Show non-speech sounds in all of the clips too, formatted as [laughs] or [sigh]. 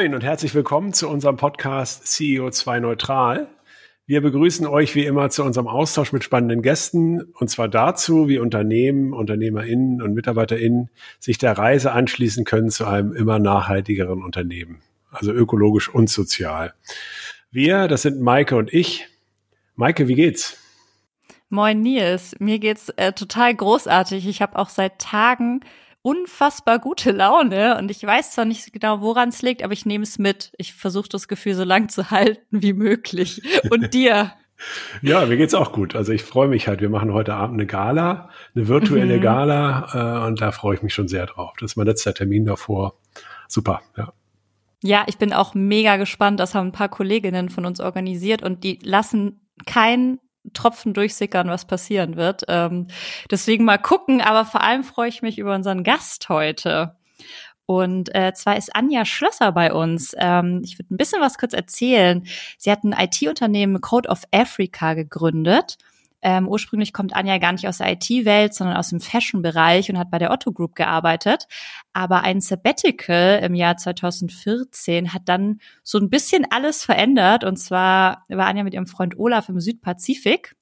Moin und herzlich willkommen zu unserem Podcast CEO2 Neutral. Wir begrüßen euch wie immer zu unserem Austausch mit spannenden Gästen und zwar dazu, wie Unternehmen, UnternehmerInnen und MitarbeiterInnen sich der Reise anschließen können zu einem immer nachhaltigeren Unternehmen, also ökologisch und sozial. Wir, das sind Maike und ich. Maike, wie geht's? Moin Nils, mir geht's äh, total großartig. Ich habe auch seit Tagen unfassbar gute Laune und ich weiß zwar nicht genau, woran es liegt, aber ich nehme es mit. Ich versuche das Gefühl so lang zu halten wie möglich. Und [laughs] dir? Ja, mir geht's auch gut. Also ich freue mich halt. Wir machen heute Abend eine Gala, eine virtuelle mhm. Gala, äh, und da freue ich mich schon sehr drauf. Das ist mein letzter Termin davor. Super, ja. Ja, ich bin auch mega gespannt. Das haben ein paar Kolleginnen von uns organisiert und die lassen kein Tropfen durchsickern, was passieren wird. Ähm, deswegen mal gucken, aber vor allem freue ich mich über unseren Gast heute. Und äh, zwar ist Anja Schlösser bei uns. Ähm, ich würde ein bisschen was kurz erzählen. Sie hat ein IT-Unternehmen Code of Africa gegründet ähm, ursprünglich kommt Anja gar nicht aus der IT-Welt, sondern aus dem Fashion-Bereich und hat bei der Otto Group gearbeitet. Aber ein Sabbatical im Jahr 2014 hat dann so ein bisschen alles verändert. Und zwar war Anja mit ihrem Freund Olaf im Südpazifik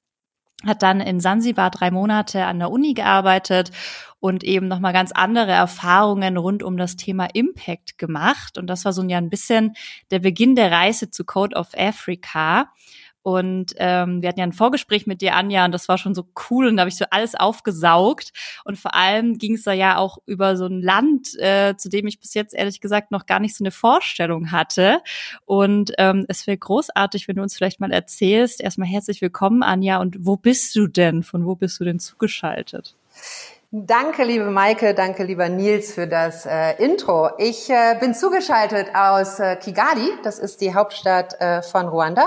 hat dann in Sansibar drei Monate an der Uni gearbeitet und eben nochmal ganz andere Erfahrungen rund um das Thema Impact gemacht. Und das war so ja ein bisschen der Beginn der Reise zu Code of Africa. Und ähm, wir hatten ja ein Vorgespräch mit dir, Anja, und das war schon so cool. Und da habe ich so alles aufgesaugt. Und vor allem ging es da ja auch über so ein Land, äh, zu dem ich bis jetzt ehrlich gesagt noch gar nicht so eine Vorstellung hatte. Und ähm, es wäre großartig, wenn du uns vielleicht mal erzählst. Erstmal herzlich willkommen, Anja. Und wo bist du denn? Von wo bist du denn zugeschaltet? Danke, liebe Maike, danke, lieber Nils, für das äh, Intro. Ich äh, bin zugeschaltet aus äh, Kigali, das ist die Hauptstadt äh, von Ruanda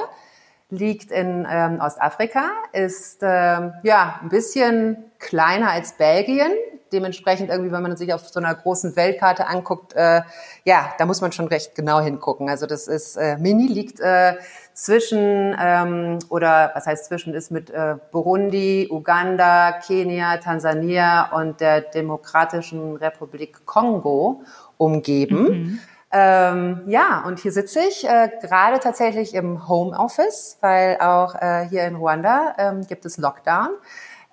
liegt in ähm, Ostafrika, ist ähm, ja ein bisschen kleiner als Belgien. Dementsprechend irgendwie, wenn man sich auf so einer großen Weltkarte anguckt, äh, ja, da muss man schon recht genau hingucken. Also das ist äh, Mini liegt äh, zwischen ähm, oder was heißt zwischen ist mit äh, Burundi, Uganda, Kenia, Tansania und der Demokratischen Republik Kongo umgeben. Mhm. Ähm, ja, und hier sitze ich äh, gerade tatsächlich im Homeoffice, weil auch äh, hier in Ruanda ähm, gibt es Lockdown.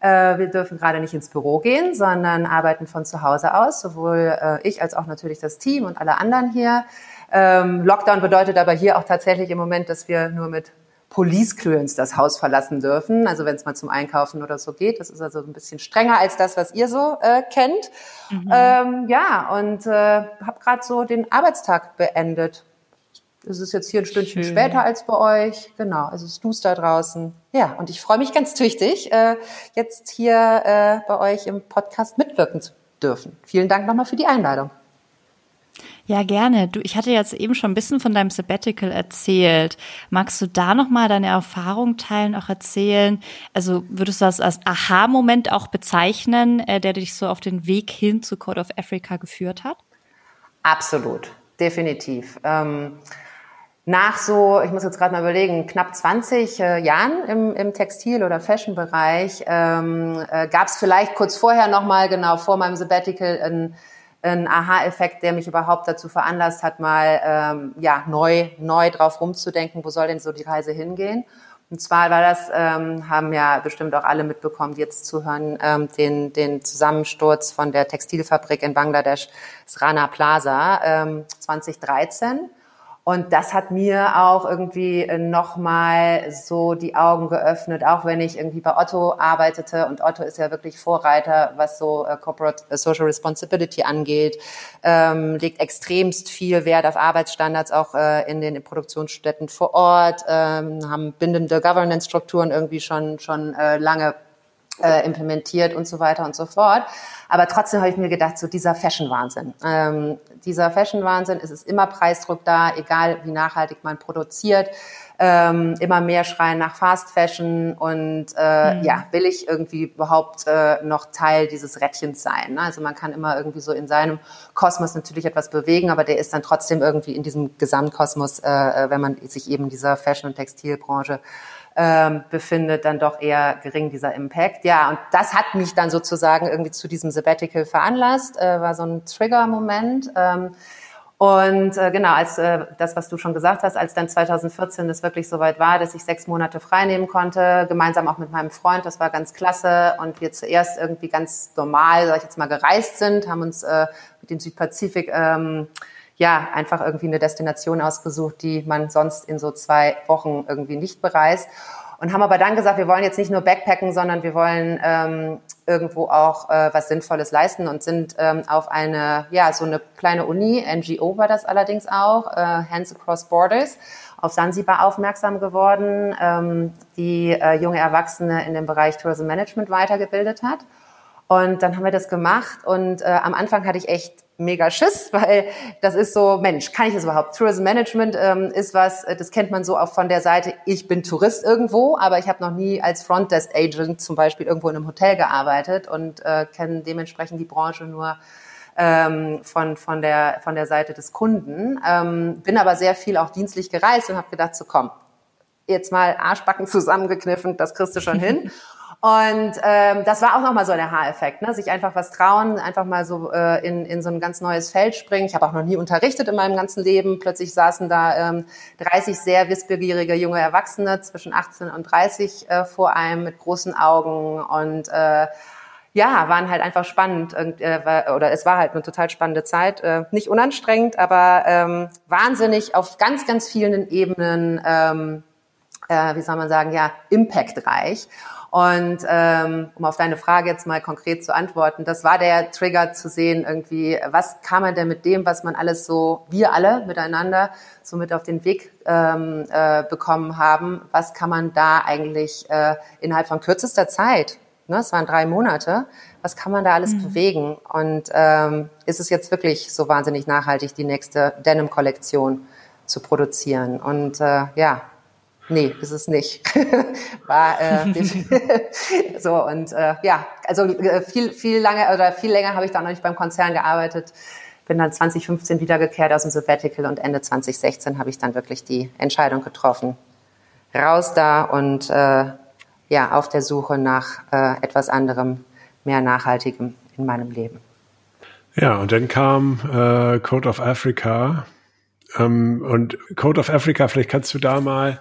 Äh, wir dürfen gerade nicht ins Büro gehen, sondern arbeiten von zu Hause aus, sowohl äh, ich als auch natürlich das Team und alle anderen hier. Ähm, Lockdown bedeutet aber hier auch tatsächlich im Moment, dass wir nur mit Police Clearance das Haus verlassen dürfen. Also wenn es mal zum Einkaufen oder so geht. Das ist also ein bisschen strenger als das, was ihr so äh, kennt. Mhm. Ähm, ja, und äh, habe gerade so den Arbeitstag beendet. Es ist jetzt hier ein Stündchen Schön. später als bei euch. Genau, es ist duster draußen. Ja, und ich freue mich ganz tüchtig, äh, jetzt hier äh, bei euch im Podcast mitwirken zu dürfen. Vielen Dank nochmal für die Einladung. Ja, gerne. Du, ich hatte jetzt eben schon ein bisschen von deinem Sabbatical erzählt. Magst du da nochmal deine Erfahrung teilen, auch erzählen? Also würdest du das als Aha-Moment auch bezeichnen, äh, der dich so auf den Weg hin zu Code of Africa geführt hat? Absolut, definitiv. Ähm, nach so, ich muss jetzt gerade mal überlegen, knapp 20 äh, Jahren im, im Textil- oder Fashion-Bereich ähm, äh, gab es vielleicht kurz vorher nochmal, genau vor meinem Sabbatical, ein ein Aha-Effekt, der mich überhaupt dazu veranlasst hat, mal ähm, ja neu neu drauf rumzudenken, wo soll denn so die Reise hingehen? Und zwar war das, ähm, haben ja bestimmt auch alle mitbekommen, die jetzt zuhören, ähm, den, den Zusammensturz von der Textilfabrik in Bangladesch, Rana Plaza, ähm, 2013. Und das hat mir auch irgendwie äh, nochmal so die Augen geöffnet, auch wenn ich irgendwie bei Otto arbeitete. Und Otto ist ja wirklich Vorreiter, was so äh, Corporate äh, Social Responsibility angeht, ähm, legt extremst viel Wert auf Arbeitsstandards auch äh, in den Produktionsstätten vor Ort, ähm, haben bindende Governance-Strukturen irgendwie schon, schon äh, lange äh, implementiert und so weiter und so fort. Aber trotzdem habe ich mir gedacht, so dieser Fashion-Wahnsinn. Ähm, dieser Fashion-Wahnsinn, es ist immer Preisdruck da, egal wie nachhaltig man produziert. Ähm, immer mehr schreien nach Fast Fashion und äh, mhm. ja, will ich irgendwie überhaupt äh, noch Teil dieses Rädchens sein? Ne? Also man kann immer irgendwie so in seinem Kosmos natürlich etwas bewegen, aber der ist dann trotzdem irgendwie in diesem Gesamtkosmos, äh, äh wenn man sich eben dieser Fashion- und Textilbranche ähm, befindet, dann doch eher gering dieser Impact. Ja, und das hat mich dann sozusagen irgendwie zu diesem Sabbatical veranlasst, äh, war so ein Trigger-Moment. Ähm, Und äh, genau, als äh, das, was du schon gesagt hast, als dann 2014 es wirklich soweit war, dass ich sechs Monate frei nehmen konnte, gemeinsam auch mit meinem Freund, das war ganz klasse. Und wir zuerst irgendwie ganz normal, sag ich jetzt mal, gereist sind, haben uns äh, mit dem Südpazifik ähm, ja einfach irgendwie eine Destination ausgesucht, die man sonst in so zwei Wochen irgendwie nicht bereist und haben aber dann gesagt, wir wollen jetzt nicht nur Backpacken, sondern wir wollen ähm, irgendwo auch äh, was Sinnvolles leisten und sind ähm, auf eine, ja, so eine kleine Uni, NGO war das allerdings auch, äh, Hands Across Borders, auf Sansibar aufmerksam geworden, ähm, die äh, junge Erwachsene in dem Bereich Tourism Management weitergebildet hat. Und dann haben wir das gemacht und äh, am Anfang hatte ich echt mega Schiss, [laughs] weil das ist so, Mensch, kann ich das überhaupt? Tourism Management ähm, ist was, äh, das kennt man so auch von der Seite, ich bin Tourist irgendwo, aber ich habe noch nie als Frontdesk Agent zum Beispiel irgendwo in einem Hotel gearbeitet und äh, kenne dementsprechend die Branche nur ähm, von, von, der, von der Seite des Kunden. Ähm, bin aber sehr viel auch dienstlich gereist und habe gedacht, so komm, jetzt mal Arschbacken [laughs] zusammengekniffen, das kriegst du schon hin. [laughs] Und ähm, das war auch nochmal so ein Aha-Effekt, ne? sich einfach was trauen, einfach mal so äh, in, in so ein ganz neues Feld springen. Ich habe auch noch nie unterrichtet in meinem ganzen Leben. Plötzlich saßen da ähm, 30 sehr wissbegierige junge Erwachsene zwischen 18 und 30 äh, vor einem mit großen Augen und äh, ja, waren halt einfach spannend äh, oder es war halt eine total spannende Zeit, äh, nicht unanstrengend, aber ähm, wahnsinnig auf ganz, ganz vielen Ebenen, ähm, äh, wie soll man sagen, ja, impactreich. Und ähm, um auf deine Frage jetzt mal konkret zu antworten, das war der Trigger zu sehen, irgendwie, was kann man denn mit dem, was man alles so, wir alle miteinander, so mit auf den Weg ähm, äh, bekommen haben, was kann man da eigentlich äh, innerhalb von kürzester Zeit, ne, es waren drei Monate, was kann man da alles mhm. bewegen? Und ähm, ist es jetzt wirklich so wahnsinnig nachhaltig, die nächste Denim-Kollektion zu produzieren? Und äh, ja, Nee, ist es nicht. [laughs] War äh, [laughs] so und äh, ja, also äh, viel viel lange oder viel länger habe ich da noch nicht beim Konzern gearbeitet. Bin dann 2015 wiedergekehrt aus dem Sabbatical und Ende 2016 habe ich dann wirklich die Entscheidung getroffen, raus da und äh, ja auf der Suche nach äh, etwas anderem, mehr Nachhaltigem in meinem Leben. Ja, und dann kam äh, Code of Africa. Ähm, und Code of Africa, vielleicht kannst du da mal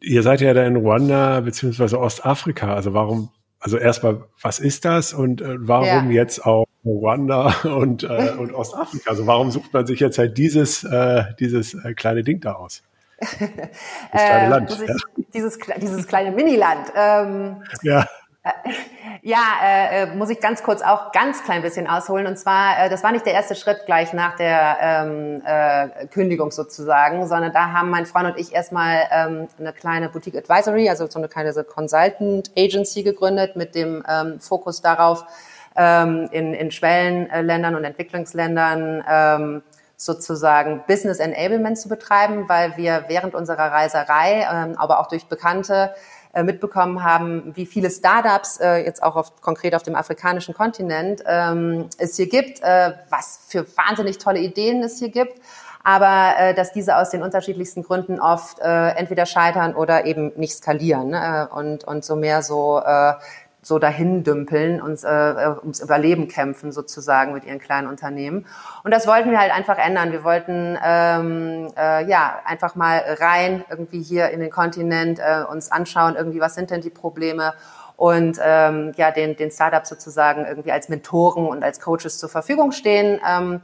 ihr seid ja da in Ruanda beziehungsweise Ostafrika. Also warum, also erstmal, was ist das und äh, warum ja. jetzt auch Ruanda [laughs] und, äh, und Ostafrika? Also warum sucht man sich jetzt halt dieses, äh, dieses äh, kleine Ding da aus? [laughs] Das kleine äh, Land. Ja. Dieses, dieses kleine Miniland. Ähm, ja. [laughs] Ja, äh, äh, muss ich ganz kurz auch ganz klein bisschen ausholen. Und zwar, äh, das war nicht der erste Schritt gleich nach der ähm, äh, Kündigung sozusagen, sondern da haben mein Freund und ich erstmal ähm, eine kleine Boutique Advisory, also so eine kleine so Consultant Agency gegründet mit dem ähm, Fokus darauf, ähm, in, in Schwellenländern und Entwicklungsländern ähm, sozusagen Business Enablement zu betreiben, weil wir während unserer Reiserei, ähm, aber auch durch Bekannte, äh, mitbekommen haben, wie viele Startups äh, jetzt auch auf, konkret auf dem afrikanischen Kontinent ähm, es hier gibt, äh, was für wahnsinnig tolle Ideen es hier gibt aber äh, dass diese aus den unterschiedlichsten Gründen oft äh, entweder scheitern oder eben nicht skalieren ne? und, und so mehr so äh, so dahin dümpeln und äh, ums Überleben kämpfen sozusagen mit ihren kleinen Unternehmen. Und das wollten wir halt einfach ändern. Wir wollten ähm, äh, ja einfach mal rein irgendwie hier in den Kontinent äh, uns anschauen, irgendwie was sind denn die Probleme und ähm, ja den den Startups sozusagen irgendwie als Mentoren und als Coaches zur Verfügung stehen. Ähm,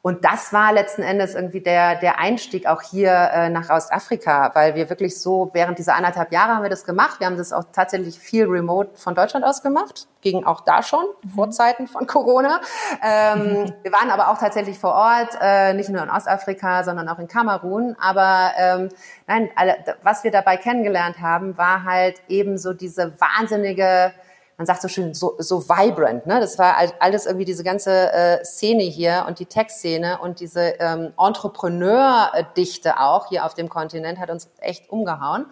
und das war letzten Endes irgendwie der, der Einstieg auch hier äh, nach Ostafrika, weil wir wirklich so, während dieser anderthalb Jahre haben wir das gemacht. Wir haben das auch tatsächlich viel remote von Deutschland aus gemacht. Ging auch da schon, mhm. vor Zeiten von Corona. Ähm, mhm. [laughs] Wir waren aber auch tatsächlich vor Ort, äh, nicht nur in Ostafrika, sondern auch in Kamerun. Aber ähm, nein, alle, was wir dabei kennengelernt haben, war halt eben so diese wahnsinnige man sagt so schön, so, so vibrant. Ne? Das war alles irgendwie diese ganze äh, Szene hier und die Tech-Szene und diese ähm, Entrepreneur-Dichte auch hier auf dem Kontinent hat uns echt umgehauen.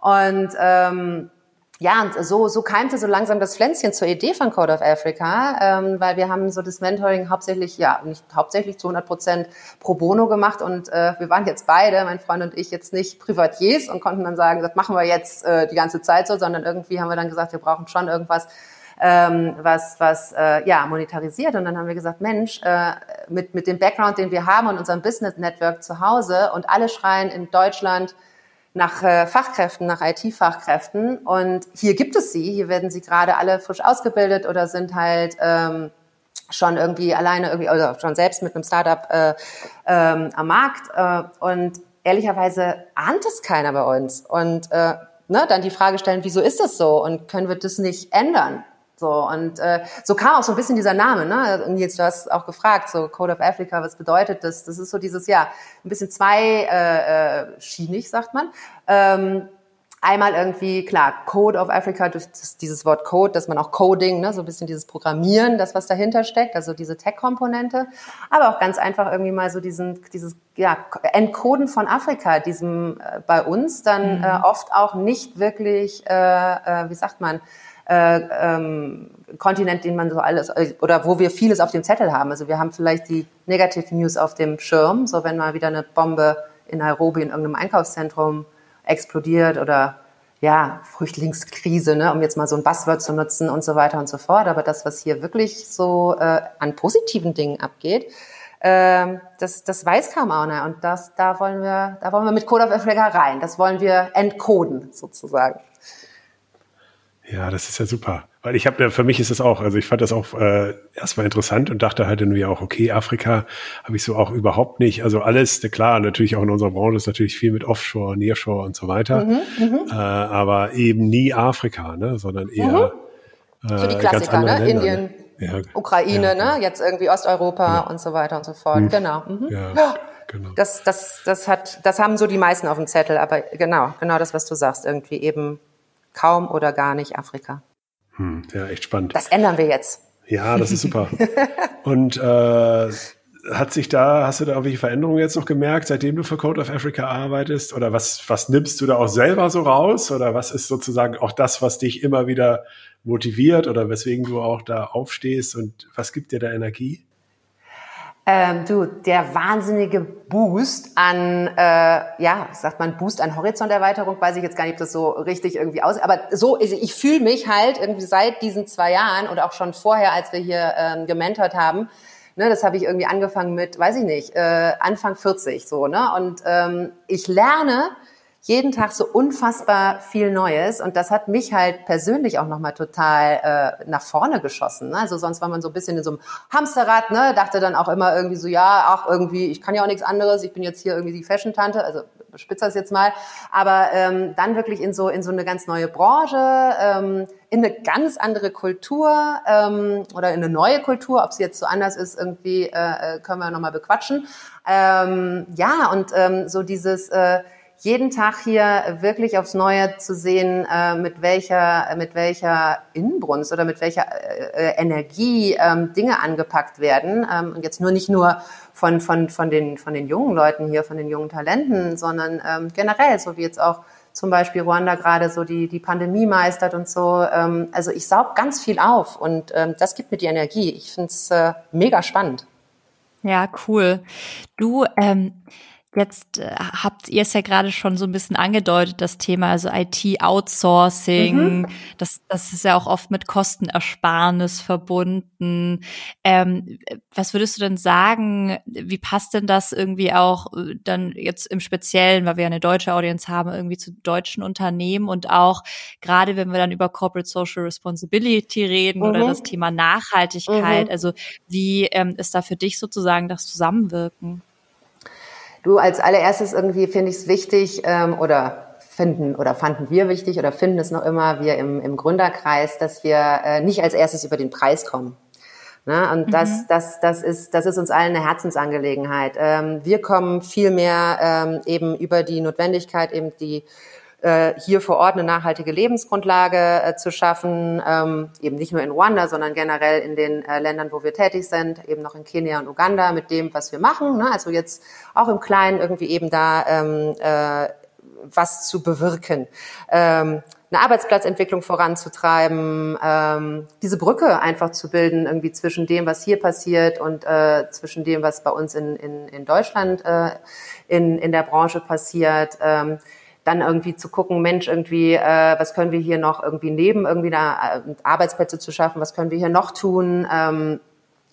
Und ähm, ja, und so, so keimte so langsam das Pflänzchen zur Idee von Code of Africa, ähm, weil wir haben so das Mentoring hauptsächlich, ja, nicht hauptsächlich zu 100 Prozent pro bono gemacht und äh, wir waren jetzt beide, mein Freund und ich, jetzt nicht Privatiers und konnten dann sagen, das machen wir jetzt äh, die ganze Zeit so, sondern irgendwie haben wir dann gesagt, wir brauchen schon irgendwas, ähm, was, was äh, ja, monetarisiert. Und dann haben wir gesagt, Mensch, äh, mit, mit dem Background, den wir haben und unserem Business Network zu Hause und alle schreien in Deutschland nach äh, Fachkräften, nach IT-Fachkräften. Und hier gibt es sie, hier werden sie gerade alle frisch ausgebildet oder sind halt ähm, schon irgendwie alleine irgendwie oder schon selbst mit einem Startup äh, ähm, am Markt äh, und ehrlicherweise ahnt es keiner bei uns und äh, ne, dann die Frage stellen, wieso ist das so und können wir das nicht ändern? So und äh, so kam auch so ein bisschen dieser Name, ne? Und jetzt du hast auch gefragt, so Code of Africa, was bedeutet das? Das ist so dieses ja ein bisschen zwei äh, äh, schienig, sagt man. Ähm, einmal irgendwie, klar, Code of Africa, das, dieses Wort Code, dass man auch Coding, ne, so ein bisschen dieses Programmieren, das, was dahinter steckt, also diese Tech-Komponente, aber auch ganz einfach irgendwie mal so diesen, dieses, ja, Entcoden von Afrika, diesem äh, bei uns dann mhm. äh, oft auch nicht wirklich, äh, äh, wie sagt man, äh, ähm, Kontinent, den man so alles, oder wo wir vieles auf dem Zettel haben. Also wir haben vielleicht die Negative News auf dem Schirm, so wenn mal wieder eine Bombe in Nairobi in irgendeinem Einkaufszentrum explodiert oder ja, Flüchtlingskrise, ne, um jetzt mal so ein Buzzword zu nutzen und so weiter und so fort. Aber das, was hier wirklich so äh, an positiven Dingen abgeht, äh, das, das weiß kaum einer. Und das, da wollen wir, da wollen wir mit Code of Africa rein. Das wollen wir entcoden, sozusagen. Ja, das ist ja super. Weil ich habe, für mich ist es auch, also ich fand das auch äh, erstmal interessant und dachte halt irgendwie auch, okay, Afrika habe ich so auch überhaupt nicht. Also alles, klar, natürlich auch in unserer Branche ist natürlich viel mit Offshore, Nearshore und so weiter. Mhm, mhm. äh, aber eben nie Afrika, ne, sondern eher mhm. äh, so die Klassiker, ne? Länder, Indien, ne? Ja, Ukraine, ja, ne? Jetzt irgendwie Osteuropa ja. und so weiter und so fort. Mhm. Genau. Mhm. Ja. Genau. Das, das, das hat, das haben so die meisten auf dem Zettel, aber genau, genau das, was du sagst, irgendwie eben kaum oder gar nicht Afrika. Hm, ja, echt spannend. Das ändern wir jetzt. Ja, das ist super. [laughs] Und äh, hat sich da, hast du da irgendwelche Veränderungen jetzt noch gemerkt, seitdem du für Code of Africa arbeitest? Oder was, was nimmst du da auch selber so raus? Oder was ist sozusagen auch das, was dich immer wieder motiviert oder weswegen du auch da aufstehst und was gibt dir da Energie? Ähm, du, der wahnsinnige Boost an, äh, ja, sagt man Boost an Horizonterweiterung, weiß ich jetzt gar nicht, ob das so richtig irgendwie aussieht, aber so, ich, ich fühle mich halt irgendwie seit diesen zwei Jahren und auch schon vorher, als wir hier ähm, gementort haben, ne, das habe ich irgendwie angefangen mit, weiß ich nicht, äh, Anfang 40 so, ne, und ähm, ich lerne jeden Tag so unfassbar viel Neues und das hat mich halt persönlich auch nochmal total äh, nach vorne geschossen. Ne? Also sonst war man so ein bisschen in so einem Hamsterrad, ne? dachte dann auch immer irgendwie so, ja, ach irgendwie, ich kann ja auch nichts anderes, ich bin jetzt hier irgendwie die Fashion-Tante, also spitze das jetzt mal, aber ähm, dann wirklich in so in so eine ganz neue Branche, ähm, in eine ganz andere Kultur ähm, oder in eine neue Kultur, ob sie jetzt so anders ist, irgendwie äh, äh können wir nochmal bequatschen. Ähm, ja, und ähm, so dieses äh, jeden Tag hier wirklich aufs Neue zu sehen, äh, mit welcher, mit welcher Inbrunst oder mit welcher äh, äh, Energie ähm, Dinge angepackt werden. Ähm, und jetzt nur nicht nur von, von, von, den, von den jungen Leuten hier, von den jungen Talenten, sondern ähm, generell, so wie jetzt auch zum Beispiel Ruanda gerade so die, die Pandemie meistert und so. Also ich saug ganz viel auf und das gibt mir die Energie. Ich finde es mega spannend. Ja, cool. Du, ähm, Jetzt äh, habt ihr es ja gerade schon so ein bisschen angedeutet, das Thema, also IT-Outsourcing, mhm. das, das ist ja auch oft mit Kostenersparnis verbunden. Ähm, was würdest du denn sagen, wie passt denn das irgendwie auch äh, dann jetzt im Speziellen, weil wir ja eine deutsche Audience haben, irgendwie zu deutschen Unternehmen und auch gerade wenn wir dann über Corporate Social Responsibility reden mhm. oder das Thema Nachhaltigkeit, mhm. also wie ähm, ist da für dich sozusagen das Zusammenwirken? Du als allererstes irgendwie finde ich es wichtig ähm, oder finden oder fanden wir wichtig oder finden es noch immer wir im, im Gründerkreis, dass wir äh, nicht als erstes über den Preis kommen. Ne? Und mhm. das, das, das, ist, das ist uns allen eine Herzensangelegenheit. Ähm, wir kommen viel mehr ähm, eben über die Notwendigkeit, eben die äh, hier vor Ort eine nachhaltige Lebensgrundlage äh, zu schaffen, ähm, eben nicht nur in Ruanda, sondern generell in den äh, Ländern, wo wir tätig sind, eben noch in Kenia und Uganda mit dem, was wir machen. Ne? Also jetzt auch im Kleinen irgendwie eben da ähm, äh, was zu bewirken. Ähm, eine Arbeitsplatzentwicklung voranzutreiben, ähm, diese Brücke einfach zu bilden, irgendwie zwischen dem, was hier passiert und äh, zwischen dem, was bei uns in, in, in Deutschland äh, in, in der Branche passiert. Ähm, dann irgendwie zu gucken, Mensch, irgendwie, äh, was können wir hier noch irgendwie neben irgendwie da äh, Arbeitsplätze zu schaffen, was können wir hier noch tun? Ähm,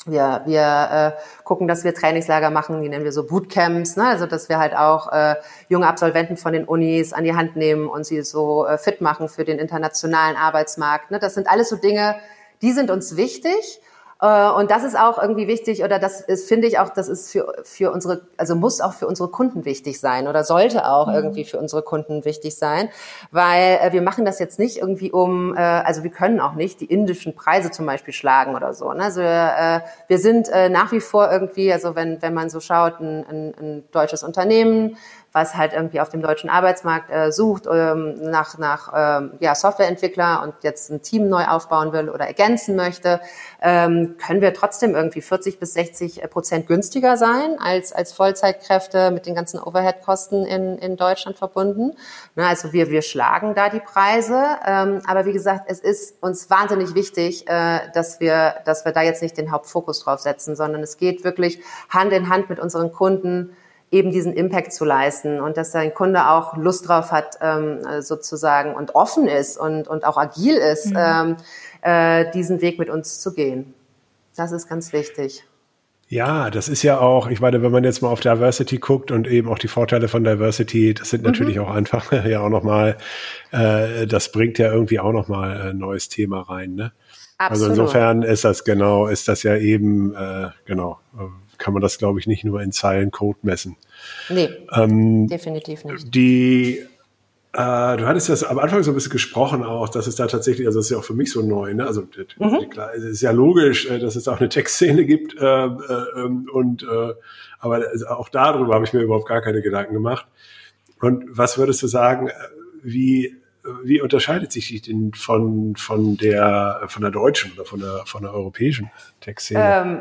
wir, wir äh, gucken, dass wir Trainingslager machen, die nennen wir so Bootcamps, ne? also dass wir halt auch äh, junge Absolventen von den Unis an die Hand nehmen und sie so äh, fit machen für den internationalen Arbeitsmarkt. Ne? Das sind alles so Dinge, die sind uns wichtig. Äh, und das ist auch irgendwie wichtig oder das ist, finde ich auch, das ist für, für unsere, also muss auch für unsere Kunden wichtig sein oder sollte auch mhm. irgendwie für unsere Kunden wichtig sein, weil äh, wir machen das jetzt nicht irgendwie um, äh, also wir können auch nicht die indischen Preise zum Beispiel schlagen oder so. Ne? Also äh, wir sind nach wie vor irgendwie, also wenn, wenn man so schaut, ein, ein, ein deutsches Unternehmen, was halt irgendwie auf dem deutschen Arbeitsmarkt äh, sucht ähm, nach, nach ähm, ja, Softwareentwickler und jetzt ein Team neu aufbauen will oder ergänzen möchte, ähm, können wir trotzdem irgendwie 40 bis 60 Prozent günstiger sein als, als Vollzeitkräfte mit den ganzen Overhead-Kosten in, in Deutschland verbunden. Na, also wir, wir schlagen da die Preise. Ähm, aber wie gesagt, es ist uns wahnsinnig wichtig, äh, dass, wir, dass wir da jetzt nicht den Hauptfokus drauf setzen, sondern es geht wirklich Hand in Hand mit unseren Kunden eben diesen Impact zu leisten und dass dein Kunde auch Lust drauf hat, ähm, sozusagen und offen ist und, und auch agil ist, mhm. ähm, äh, diesen Weg mit uns zu gehen. Das ist ganz wichtig. Ja, das ist ja auch, ich meine, wenn man jetzt mal auf Diversity guckt und eben auch die Vorteile von Diversity, das sind natürlich mhm. auch einfach [laughs] ja auch nochmal, äh, das bringt ja irgendwie auch nochmal ein neues Thema rein, ne? Absolut. Also insofern ist das genau, ist das ja eben, äh, genau, kann man das, glaube ich, nicht nur in Zeilen Code messen. Nee, ähm, definitiv nicht. Die, äh, du hattest das am Anfang so ein bisschen gesprochen auch, dass es da tatsächlich, also das ist ja auch für mich so neu, ne? also mhm. klar, es ist ja logisch, äh, dass es auch eine Textszene gibt äh, äh, ähm, und äh, aber auch darüber habe ich mir überhaupt gar keine Gedanken gemacht. Und was würdest du sagen, äh, wie wie unterscheidet sich die denn von, von der, von der deutschen oder von der, von der europäischen Textszene? Ähm,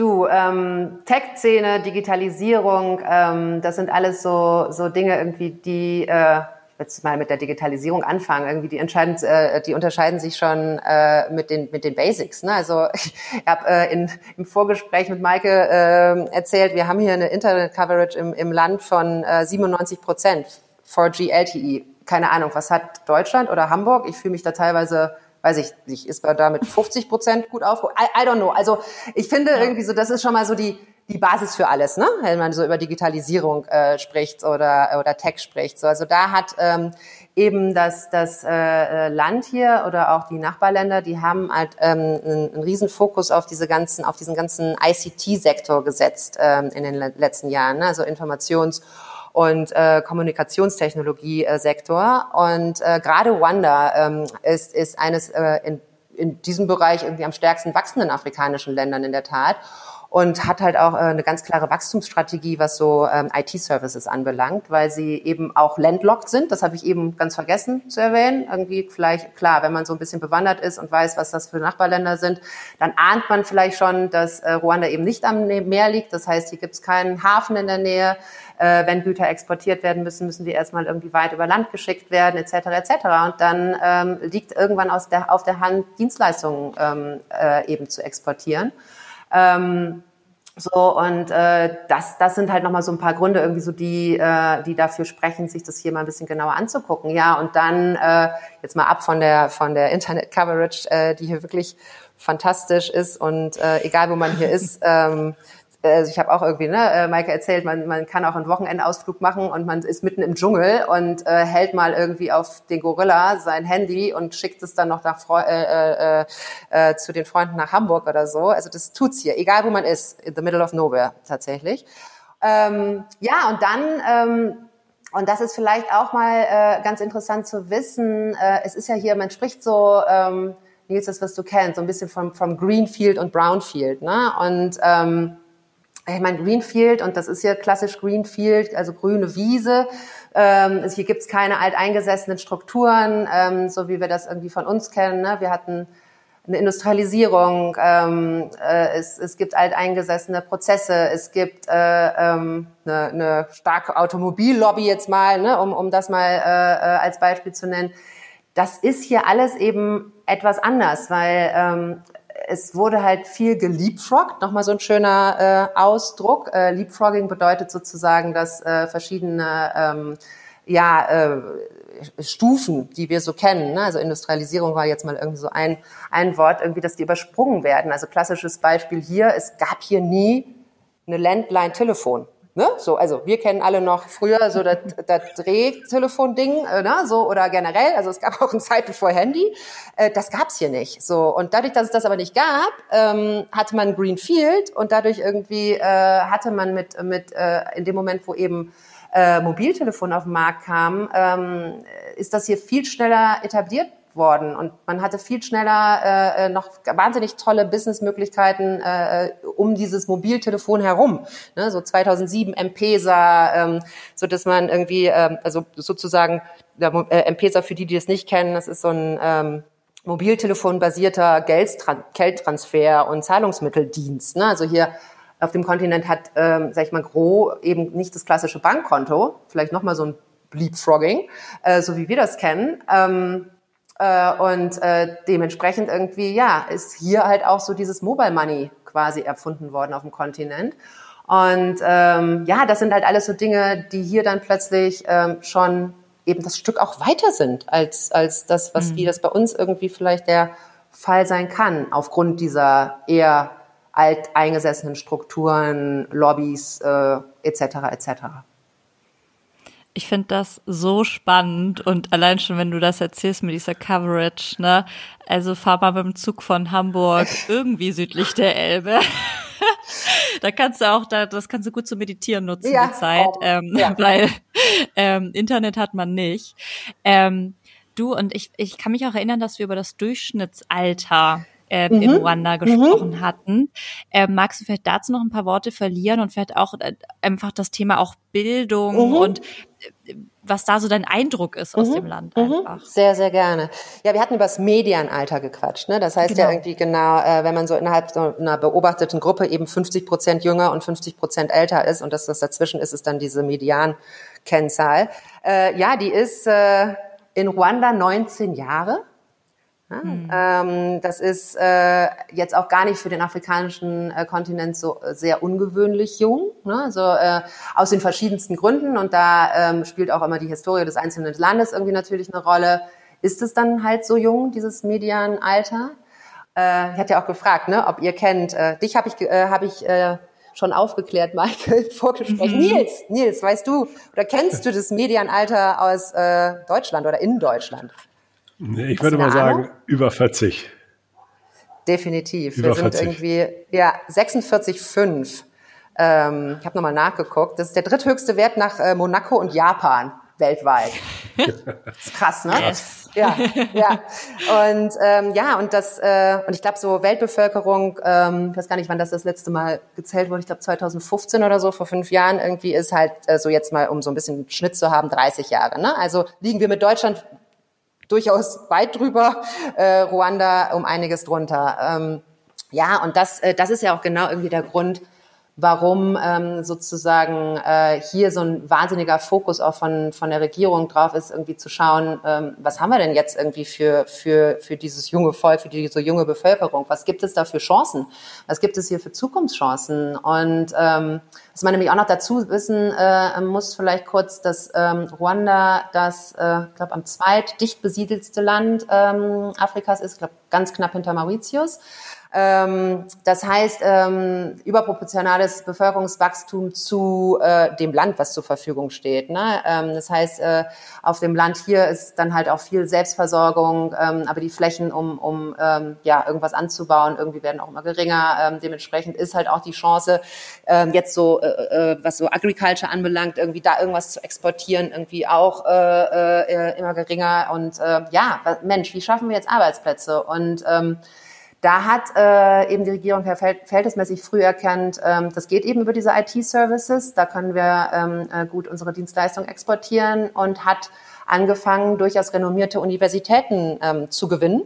Du, ähm, Tech-Szene, Digitalisierung, ähm, das sind alles so, so Dinge irgendwie, die, äh, ich will jetzt mal mit der Digitalisierung anfangen, irgendwie die entscheiden, äh, die unterscheiden sich schon äh, mit den mit den Basics. Ne? Also [laughs] ich habe äh, in, im Vorgespräch mit Maike äh, erzählt, wir haben hier eine Internet-Coverage im, im Land von äh, 97 Prozent 4G LTE. Keine Ahnung, was hat Deutschland oder Hamburg? Ich fühle mich da teilweise weiß ich nicht, ist man da mit 50 Prozent gut aufgehoben? I, I don't know. Also ich finde ja. irgendwie so, das ist schon mal so die, die Basis für alles, ne? wenn man so über Digitalisierung äh, spricht oder, oder Tech spricht. So, also da hat ähm, eben das, das äh, Land hier oder auch die Nachbarländer, die haben halt ähm, einen, einen riesen Fokus auf diese ganzen, auf diesen ganzen ICT-Sektor gesetzt ähm, in den letzten Jahren, ne? also Informations- und äh, Kommunikationstechnologie-Sektor. Und äh, gerade Wanda ähm, ist, ist eines äh, in, in diesem Bereich irgendwie am stärksten wachsenden afrikanischen Ländern in der Tat und hat halt auch äh, eine ganz klare Wachstumsstrategie, was so ähm, IT-Services anbelangt, weil sie eben auch landlocked sind. Das habe ich eben ganz vergessen zu erwähnen. Irgendwie vielleicht, klar, wenn man so ein bisschen bewandert ist und weiß, was das für Nachbarländer sind, dann ahnt man vielleicht schon, dass äh, Ruanda eben nicht am Meer liegt. Das heißt, hier gibt es keinen Hafen in der Nähe. Äh, wenn Güter exportiert werden müssen, müssen die erstmal irgendwie weit über Land geschickt werden, etc. etc. Und dann ähm, liegt irgendwann aus der, auf der Hand, Dienstleistungen ähm, äh, eben zu exportieren. Ähm, so, und äh, das, das sind halt nochmal so ein paar Gründe, irgendwie so, die, äh, die dafür sprechen, sich das hier mal ein bisschen genauer anzugucken. Ja, und dann äh, jetzt mal ab von der von der Internet-Coverage, äh, die hier wirklich fantastisch ist und äh, egal wo man hier ist, ähm, also ich habe auch irgendwie, ne, äh, Maike erzählt, man, man kann auch einen Wochenendausflug machen und man ist mitten im Dschungel und äh, hält mal irgendwie auf den Gorilla sein Handy und schickt es dann noch nach Fre äh, äh, äh, zu den Freunden nach Hamburg oder so. Also das tut's hier, egal wo man ist, in the middle of nowhere tatsächlich. Ähm, ja, und dann ähm, und das ist vielleicht auch mal äh, ganz interessant zu wissen. Äh, es ist ja hier, man spricht so, ähm, Nils, das, was du kennst, so ein bisschen vom, vom Greenfield und Brownfield. Ne? Und ähm, ich meine, Greenfield, und das ist ja klassisch Greenfield, also grüne Wiese. Ähm, hier gibt's keine alteingesessenen Strukturen, ähm, so wie wir das irgendwie von uns kennen. Ne? Wir hatten eine Industrialisierung, ähm, äh, es, es gibt alteingesessene Prozesse, es gibt äh, ähm, eine, eine starke Automobillobby jetzt mal, ne? um, um das mal äh, äh, als Beispiel zu nennen. Das ist hier alles eben etwas anders, weil ähm, es wurde halt viel geleapfrogged, nochmal so ein schöner äh, Ausdruck. Äh, Leapfrogging bedeutet sozusagen, dass äh, verschiedene ähm, ja, äh, Stufen, die wir so kennen. Ne? Also Industrialisierung war jetzt mal irgendwie so ein, ein Wort, irgendwie, dass die übersprungen werden. Also klassisches Beispiel hier, es gab hier nie eine Landline-Telefon. Ne? So, also wir kennen alle noch früher so das, [laughs] das Drehtelefon-Ding, äh, ne? so oder generell. Also es gab auch eine Zeit bevor Handy. Äh, das gab's hier nicht. So und dadurch, dass es das aber nicht gab, ähm, hatte man Greenfield und dadurch irgendwie äh, hatte man mit mit äh, in dem Moment, wo eben äh, Mobiltelefon auf den Markt kam, ähm, ist das hier viel schneller etabliert worden und man hatte viel schneller äh, noch wahnsinnig tolle Businessmöglichkeiten äh, um dieses Mobiltelefon herum. Ne? So 2007 M-Pesa, ähm, so dass man irgendwie, ähm, also sozusagen der, äh, M-Pesa für die, die das nicht kennen, das ist so ein ähm, Mobiltelefon-basierter Geldtransfer und Zahlungsmitteldienst. Ne? Also hier auf dem Kontinent hat, ähm, sag ich mal, Gros eben nicht das klassische Bankkonto, vielleicht nochmal so ein Bleepfrogging, äh, so wie wir das kennen. Ähm, äh, und äh, dementsprechend irgendwie, ja, ist hier halt auch so dieses Mobile Money quasi erfunden worden auf dem Kontinent. Und ähm, ja, das sind halt alles so Dinge, die hier dann plötzlich ähm, schon eben das Stück auch weiter sind als, als das, was mhm. wie das bei uns irgendwie vielleicht der Fall sein kann, aufgrund dieser eher alteingesessenen Strukturen, Lobbys äh, etc. etc. Ich finde das so spannend und allein schon, wenn du das erzählst mit dieser Coverage, ne? Also fahr mal mit dem Zug von Hamburg [laughs] irgendwie südlich der Elbe. [laughs] da kannst du auch, da, das kannst du gut zum Meditieren nutzen, ja, die Zeit, oh, ähm, ja. [laughs] weil ähm, Internet hat man nicht. Ähm, du und ich, ich kann mich auch erinnern, dass wir über das Durchschnittsalter äh, mhm. in Ruanda mhm. gesprochen mhm. hatten. Äh, magst du vielleicht dazu noch ein paar Worte verlieren und vielleicht auch äh, einfach das Thema auch Bildung mhm. und was da so dein Eindruck ist aus mhm. dem Land mhm. einfach. Sehr, sehr gerne. Ja, wir hatten über das Medianalter gequatscht. Ne? Das heißt genau. ja irgendwie genau, äh, wenn man so innerhalb so einer beobachteten Gruppe eben 50 Prozent jünger und 50 Prozent älter ist und das, was dazwischen ist, ist dann diese Median-Kennzahl. Äh, ja, die ist äh, in Ruanda 19 Jahre. Ja, hm. ähm, das ist äh, jetzt auch gar nicht für den afrikanischen äh, Kontinent so äh, sehr ungewöhnlich jung, ne? also, äh, aus den verschiedensten Gründen. Und da ähm, spielt auch immer die Historie des einzelnen Landes irgendwie natürlich eine Rolle. Ist es dann halt so jung, dieses Medianalter? Äh, ich hatte ja auch gefragt, ne, ob ihr kennt. Äh, dich habe ich, äh, hab ich äh, schon aufgeklärt, [laughs] Michael, vorgesprochen. Mhm. Nils, Nils, weißt du oder kennst du das Medianalter aus äh, Deutschland oder in Deutschland? Nee, ich würde mal sagen, Ahnung? über 40. Definitiv. Über Wir sind 40. irgendwie, ja, 46,5. Ähm, ich habe nochmal nachgeguckt. Das ist der dritthöchste Wert nach äh, Monaco und Japan weltweit. [laughs] das ist krass, ne? Krass. Ja, ja. Und ähm, ja, und das, äh, und ich glaube, so Weltbevölkerung, ähm, ich weiß gar nicht, wann das das letzte Mal gezählt wurde, ich glaube 2015 oder so, vor fünf Jahren irgendwie, ist halt äh, so jetzt mal, um so ein bisschen Schnitt zu haben, 30 Jahre. Ne? Also liegen wir mit Deutschland durchaus weit drüber, äh, Ruanda um einiges drunter. Ähm, ja, und das, äh, das ist ja auch genau irgendwie der Grund, warum ähm, sozusagen äh, hier so ein wahnsinniger Fokus auch von, von der Regierung drauf ist, irgendwie zu schauen, ähm, was haben wir denn jetzt irgendwie für, für, für dieses junge Volk, für diese junge Bevölkerung? Was gibt es da für Chancen? Was gibt es hier für Zukunftschancen? Und ähm, was man nämlich auch noch dazu wissen äh, muss, vielleicht kurz, dass ähm, Ruanda das, äh, ich glaube, am zweit dicht besiedelste Land ähm, Afrikas ist, ich glaube, ganz knapp hinter Mauritius. Ähm, das heißt, ähm, überproportionales Bevölkerungswachstum zu äh, dem Land, was zur Verfügung steht. Ne? Ähm, das heißt, äh, auf dem Land hier ist dann halt auch viel Selbstversorgung, aber die Flächen, um, um ja, irgendwas anzubauen, irgendwie werden auch immer geringer. Dementsprechend ist halt auch die Chance, jetzt so, äh, was so Agriculture anbelangt, irgendwie da irgendwas zu exportieren, irgendwie auch immer geringer. Und ja, Mensch, wie schaffen wir jetzt Arbeitsplätze? Und ähm, da hat äh, eben die Regierung verhältnismäßig früh erkannt, ähm, das geht eben über diese IT-Services, da können wir ähm, äh, gut unsere Dienstleistung exportieren und hat angefangen, durchaus renommierte Universitäten ähm, zu gewinnen,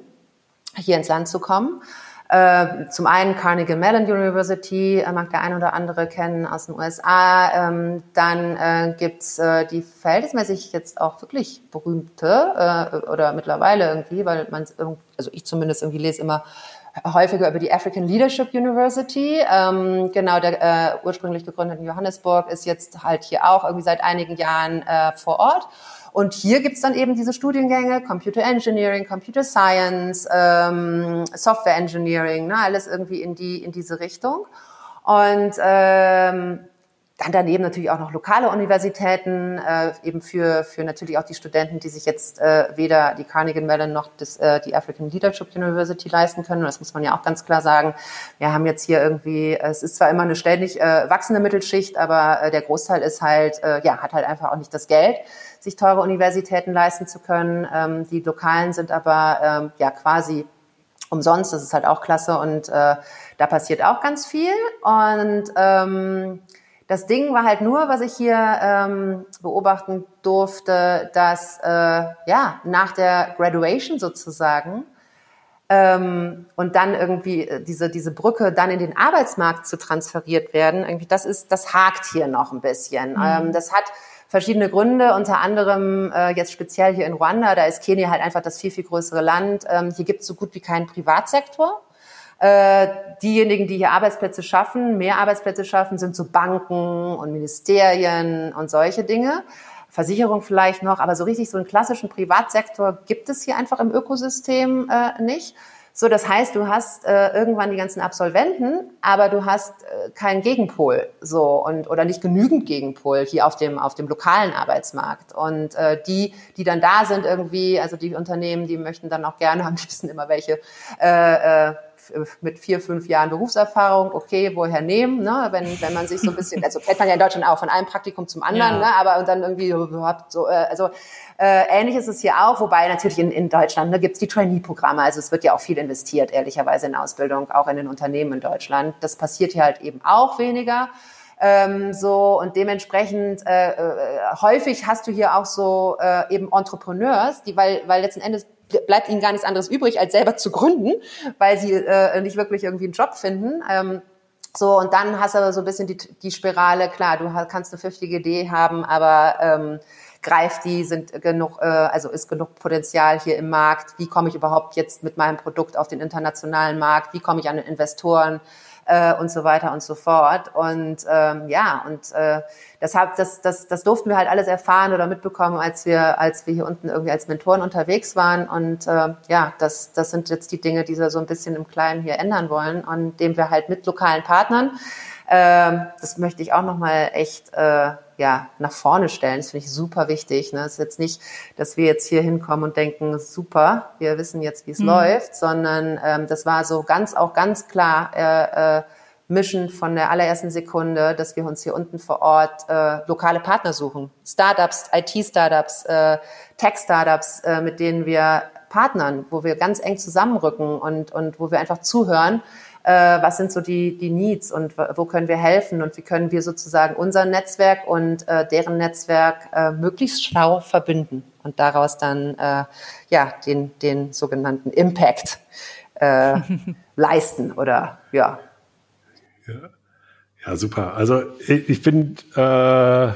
hier ins Land zu kommen. Äh, zum einen Carnegie Mellon University, äh, mag der ein oder andere kennen aus den USA. Ähm, dann äh, gibt's äh, die verhältnismäßig jetzt auch wirklich berühmte äh, oder mittlerweile irgendwie, weil man also ich zumindest irgendwie lese immer häufiger über die African Leadership University. Ähm, genau, der äh, ursprünglich gegründete Johannesburg ist jetzt halt hier auch irgendwie seit einigen Jahren äh, vor Ort. Und hier gibt's dann eben diese Studiengänge, Computer Engineering, Computer Science, ähm, Software Engineering, ne, alles irgendwie in die in diese Richtung. Und ähm, dann daneben natürlich auch noch lokale Universitäten, äh, eben für, für natürlich auch die Studenten, die sich jetzt äh, weder die Carnegie Mellon noch das, äh, die African Leadership University leisten können. Das muss man ja auch ganz klar sagen. Wir haben jetzt hier irgendwie, es ist zwar immer eine ständig äh, wachsende Mittelschicht, aber äh, der Großteil ist halt, äh, ja, hat halt einfach auch nicht das Geld, sich teure Universitäten leisten zu können. Ähm, die lokalen sind aber ähm, ja quasi umsonst. Das ist halt auch klasse und äh, da passiert auch ganz viel. Und ähm, das Ding war halt nur, was ich hier ähm, beobachten durfte, dass äh, ja nach der Graduation sozusagen ähm, und dann irgendwie äh, diese diese Brücke dann in den Arbeitsmarkt zu transferiert werden, irgendwie das ist das hakt hier noch ein bisschen. Mhm. Ähm, das hat verschiedene Gründe, unter anderem äh, jetzt speziell hier in Ruanda, da ist Kenia halt einfach das viel viel größere Land. Ähm, hier gibt es so gut wie keinen Privatsektor. Äh, diejenigen, die hier Arbeitsplätze schaffen, mehr Arbeitsplätze schaffen, sind so Banken und Ministerien und solche Dinge. Versicherung vielleicht noch, aber so richtig so einen klassischen Privatsektor gibt es hier einfach im Ökosystem äh, nicht. So, das heißt, du hast äh, irgendwann die ganzen Absolventen, aber du hast äh, keinen Gegenpol, so und oder nicht genügend Gegenpol hier auf dem auf dem lokalen Arbeitsmarkt. Und äh, die, die dann da sind irgendwie, also die Unternehmen, die möchten dann auch gerne [laughs] am liebsten immer welche äh, äh, mit vier, fünf Jahren Berufserfahrung, okay, woher nehmen, ne? wenn, wenn man sich so ein bisschen, also kennt man ja in Deutschland auch von einem Praktikum zum anderen, ja. ne? aber und dann irgendwie überhaupt so, äh, also äh, ähnlich ist es hier auch, wobei natürlich in, in Deutschland ne, gibt es die Trainee-Programme, also es wird ja auch viel investiert, ehrlicherweise in Ausbildung, auch in den Unternehmen in Deutschland. Das passiert hier halt eben auch weniger. Ähm, so und dementsprechend äh, äh, häufig hast du hier auch so äh, eben Entrepreneurs, die weil weil letzten Endes bleibt ihnen gar nichts anderes übrig, als selber zu gründen, weil sie äh, nicht wirklich irgendwie einen Job finden. Ähm, so, und dann hast du so ein bisschen die, die Spirale, klar, du kannst eine pfiffige Idee haben, aber ähm, greift die, sind genug, äh, also ist genug Potenzial hier im Markt, wie komme ich überhaupt jetzt mit meinem Produkt auf den internationalen Markt, wie komme ich an Investoren, äh, und so weiter und so fort. Und ähm, ja, und äh, deshalb, das, das, das durften wir halt alles erfahren oder mitbekommen, als wir, als wir hier unten irgendwie als Mentoren unterwegs waren. Und äh, ja, das, das sind jetzt die Dinge, die wir so ein bisschen im Kleinen hier ändern wollen und dem wir halt mit lokalen Partnern ähm, das möchte ich auch nochmal echt äh, ja, nach vorne stellen. Das finde ich super wichtig. Ne? Es ist jetzt nicht, dass wir jetzt hier hinkommen und denken, super, wir wissen jetzt, wie es mhm. läuft, sondern ähm, das war so ganz, auch ganz klar äh, äh, Mission von der allerersten Sekunde, dass wir uns hier unten vor Ort äh, lokale Partner suchen. Startups, IT-Startups, äh, Tech-Startups, äh, mit denen wir partnern, wo wir ganz eng zusammenrücken und, und wo wir einfach zuhören was sind so die, die Needs und wo können wir helfen und wie können wir sozusagen unser Netzwerk und äh, deren Netzwerk äh, möglichst schlau verbinden und daraus dann äh, ja den, den sogenannten Impact äh, [laughs] leisten oder ja. ja. Ja, super. Also ich, ich bin, äh, also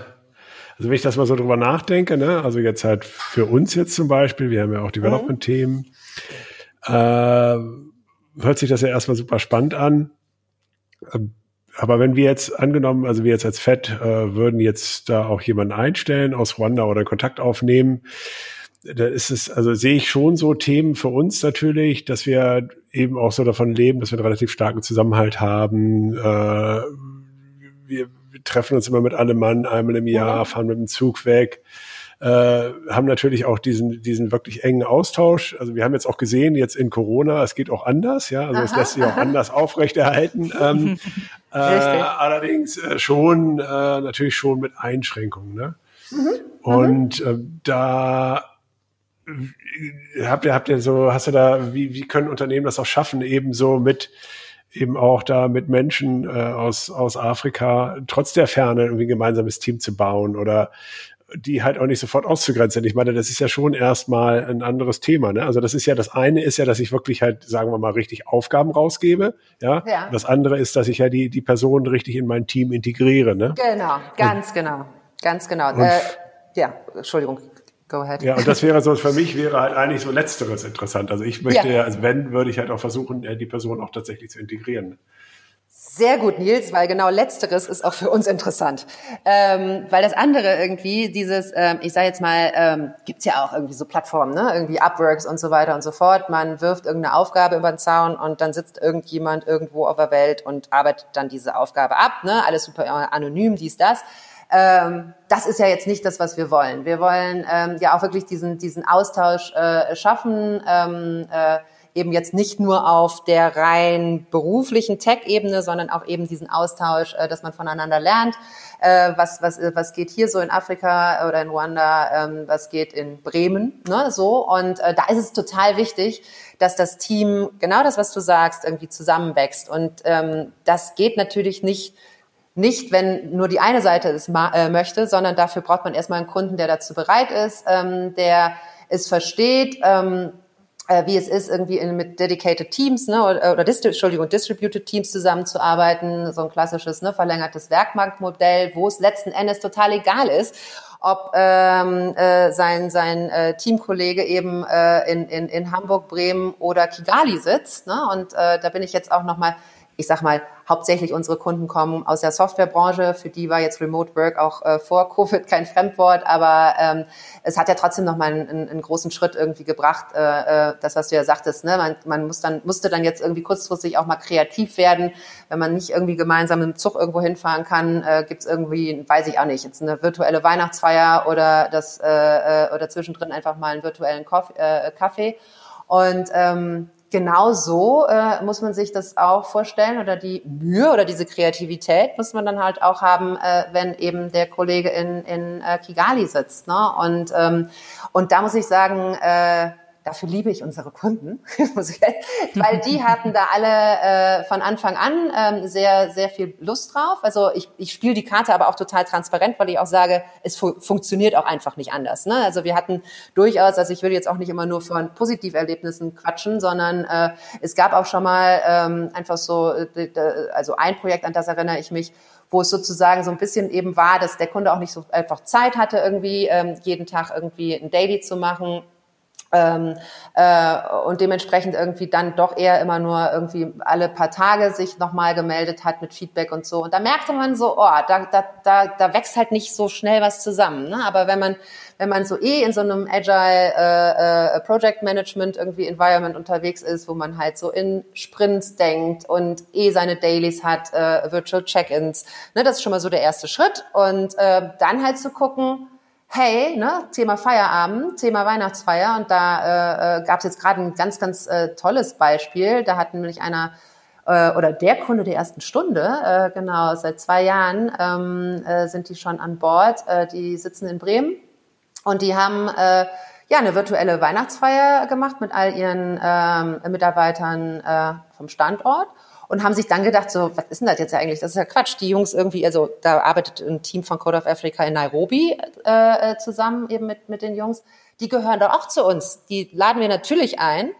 wenn ich das mal so drüber nachdenke, ne, also jetzt halt für uns jetzt zum Beispiel, wir haben ja auch Development-Themen, mhm. äh, hört sich das ja erstmal super spannend an. Ähm, aber wenn wir jetzt angenommen, also wir jetzt als FED äh, würden jetzt da auch jemanden einstellen aus Rwanda oder Kontakt aufnehmen, da ist es, also sehe ich schon so Themen für uns natürlich, dass wir eben auch so davon leben, dass wir einen relativ starken Zusammenhalt haben. Äh, wir, wir treffen uns immer mit einem Mann einmal im Jahr, fahren mit dem Zug weg äh, haben natürlich auch diesen, diesen wirklich engen Austausch. Also wir haben jetzt auch gesehen, jetzt in Corona, es geht auch anders, ja, also es lässt sich auch anders aufrechterhalten. Ähm, [laughs] äh, allerdings äh, schon, äh, natürlich schon mit Einschränkungen. Ne? Mhm. Und äh, da habt ihr, habt ihr so, hast du da, wie, wie können Unternehmen das auch schaffen, eben so mit eben auch da mit Menschen äh, aus, aus Afrika trotz der Ferne irgendwie ein gemeinsames Team zu bauen oder die halt auch nicht sofort auszugrenzen. Ich meine, das ist ja schon erstmal ein anderes Thema. Ne? Also das ist ja das eine ist ja, dass ich wirklich halt, sagen wir mal, richtig Aufgaben rausgebe. Ja. ja. Das andere ist, dass ich ja die die Personen richtig in mein Team integriere. Ne? Genau, ganz und, genau, ganz genau. Äh, ja, Entschuldigung. go ahead. Ja, und das wäre so, für mich [laughs] wäre halt eigentlich so Letzteres interessant. Also ich möchte ja, ja also wenn, würde ich halt auch versuchen, die Person auch tatsächlich zu integrieren. Sehr gut, Nils, weil genau Letzteres ist auch für uns interessant. Ähm, weil das andere irgendwie, dieses, ähm, ich sage jetzt mal, ähm, gibt ja auch irgendwie so Plattformen, ne? irgendwie Upworks und so weiter und so fort. Man wirft irgendeine Aufgabe über den Zaun und dann sitzt irgendjemand irgendwo auf der Welt und arbeitet dann diese Aufgabe ab. Ne? Alles super anonym, dies, das. Ähm, das ist ja jetzt nicht das, was wir wollen. Wir wollen ähm, ja auch wirklich diesen, diesen Austausch äh, schaffen. Ähm, äh, eben jetzt nicht nur auf der rein beruflichen Tech-Ebene, sondern auch eben diesen Austausch, äh, dass man voneinander lernt. Äh, was, was, was geht hier so in Afrika oder in Ruanda, ähm, was geht in Bremen, ne, so. Und äh, da ist es total wichtig, dass das Team genau das, was du sagst, irgendwie zusammenwächst. Und ähm, das geht natürlich nicht nicht, wenn nur die eine Seite es äh, möchte, sondern dafür braucht man erstmal einen Kunden, der dazu bereit ist, ähm, der es versteht, ähm, äh, wie es ist, irgendwie in, mit dedicated Teams ne, oder, oder Entschuldigung, distributed Teams zusammenzuarbeiten, so ein klassisches ne, verlängertes Werkmarktmodell, wo es letzten Endes total egal ist, ob ähm, äh, sein, sein äh, Teamkollege eben äh, in, in, in Hamburg, Bremen oder Kigali sitzt. Ne? Und äh, da bin ich jetzt auch nochmal ich sag mal, hauptsächlich unsere Kunden kommen aus der Softwarebranche. Für die war jetzt Remote Work auch äh, vor [laughs] Covid kein Fremdwort, aber ähm, es hat ja trotzdem noch mal einen, einen großen Schritt irgendwie gebracht. Äh, äh, das, was du ja sagtest, ne? man, man muss dann, musste dann jetzt irgendwie kurzfristig auch mal kreativ werden. Wenn man nicht irgendwie gemeinsam im Zug irgendwo hinfahren kann, äh, gibt es irgendwie, weiß ich auch nicht, jetzt eine virtuelle Weihnachtsfeier oder das äh, äh, oder zwischendrin einfach mal einen virtuellen äh, Kaffee. Und ähm, genau so äh, muss man sich das auch vorstellen oder die Mühe oder diese Kreativität muss man dann halt auch haben, äh, wenn eben der Kollege in, in äh, Kigali sitzt. Ne? Und, ähm, und da muss ich sagen, äh, dafür liebe ich unsere Kunden, [laughs] weil die [laughs] hatten da alle äh, von Anfang an ähm, sehr, sehr viel Lust drauf. Also ich, ich spiele die Karte aber auch total transparent, weil ich auch sage, es fu funktioniert auch einfach nicht anders. Ne? Also wir hatten durchaus, also ich würde jetzt auch nicht immer nur von Positiverlebnissen quatschen, sondern äh, es gab auch schon mal ähm, einfach so, äh, also ein Projekt, an das erinnere ich mich, wo es sozusagen so ein bisschen eben war, dass der Kunde auch nicht so einfach Zeit hatte, irgendwie ähm, jeden Tag irgendwie ein Daily zu machen ähm, äh, und dementsprechend irgendwie dann doch eher immer nur irgendwie alle paar Tage sich nochmal gemeldet hat mit Feedback und so. Und da merkte man so, oh, da, da, da, da wächst halt nicht so schnell was zusammen. Ne? Aber wenn man, wenn man so eh in so einem Agile äh, äh, Project Management irgendwie Environment unterwegs ist, wo man halt so in Sprints denkt und eh seine Dailies hat, äh, Virtual Check-ins, ne, das ist schon mal so der erste Schritt. Und äh, dann halt zu gucken, hey, ne, Thema Feierabend, Thema Weihnachtsfeier und da äh, äh, gab es jetzt gerade ein ganz, ganz äh, tolles Beispiel. Da hat nämlich einer äh, oder der Kunde der ersten Stunde, äh, genau, seit zwei Jahren ähm, äh, sind die schon an Bord. Äh, die sitzen in Bremen und die haben äh, ja eine virtuelle Weihnachtsfeier gemacht mit all ihren ähm, Mitarbeitern äh, vom Standort und haben sich dann gedacht, so, was ist denn das jetzt eigentlich? Das ist ja Quatsch. Die Jungs irgendwie, also da arbeitet ein Team von Code of Africa in Nairobi äh, äh zusammen eben mit, mit den Jungs. Die gehören doch auch zu uns. Die laden wir natürlich ein.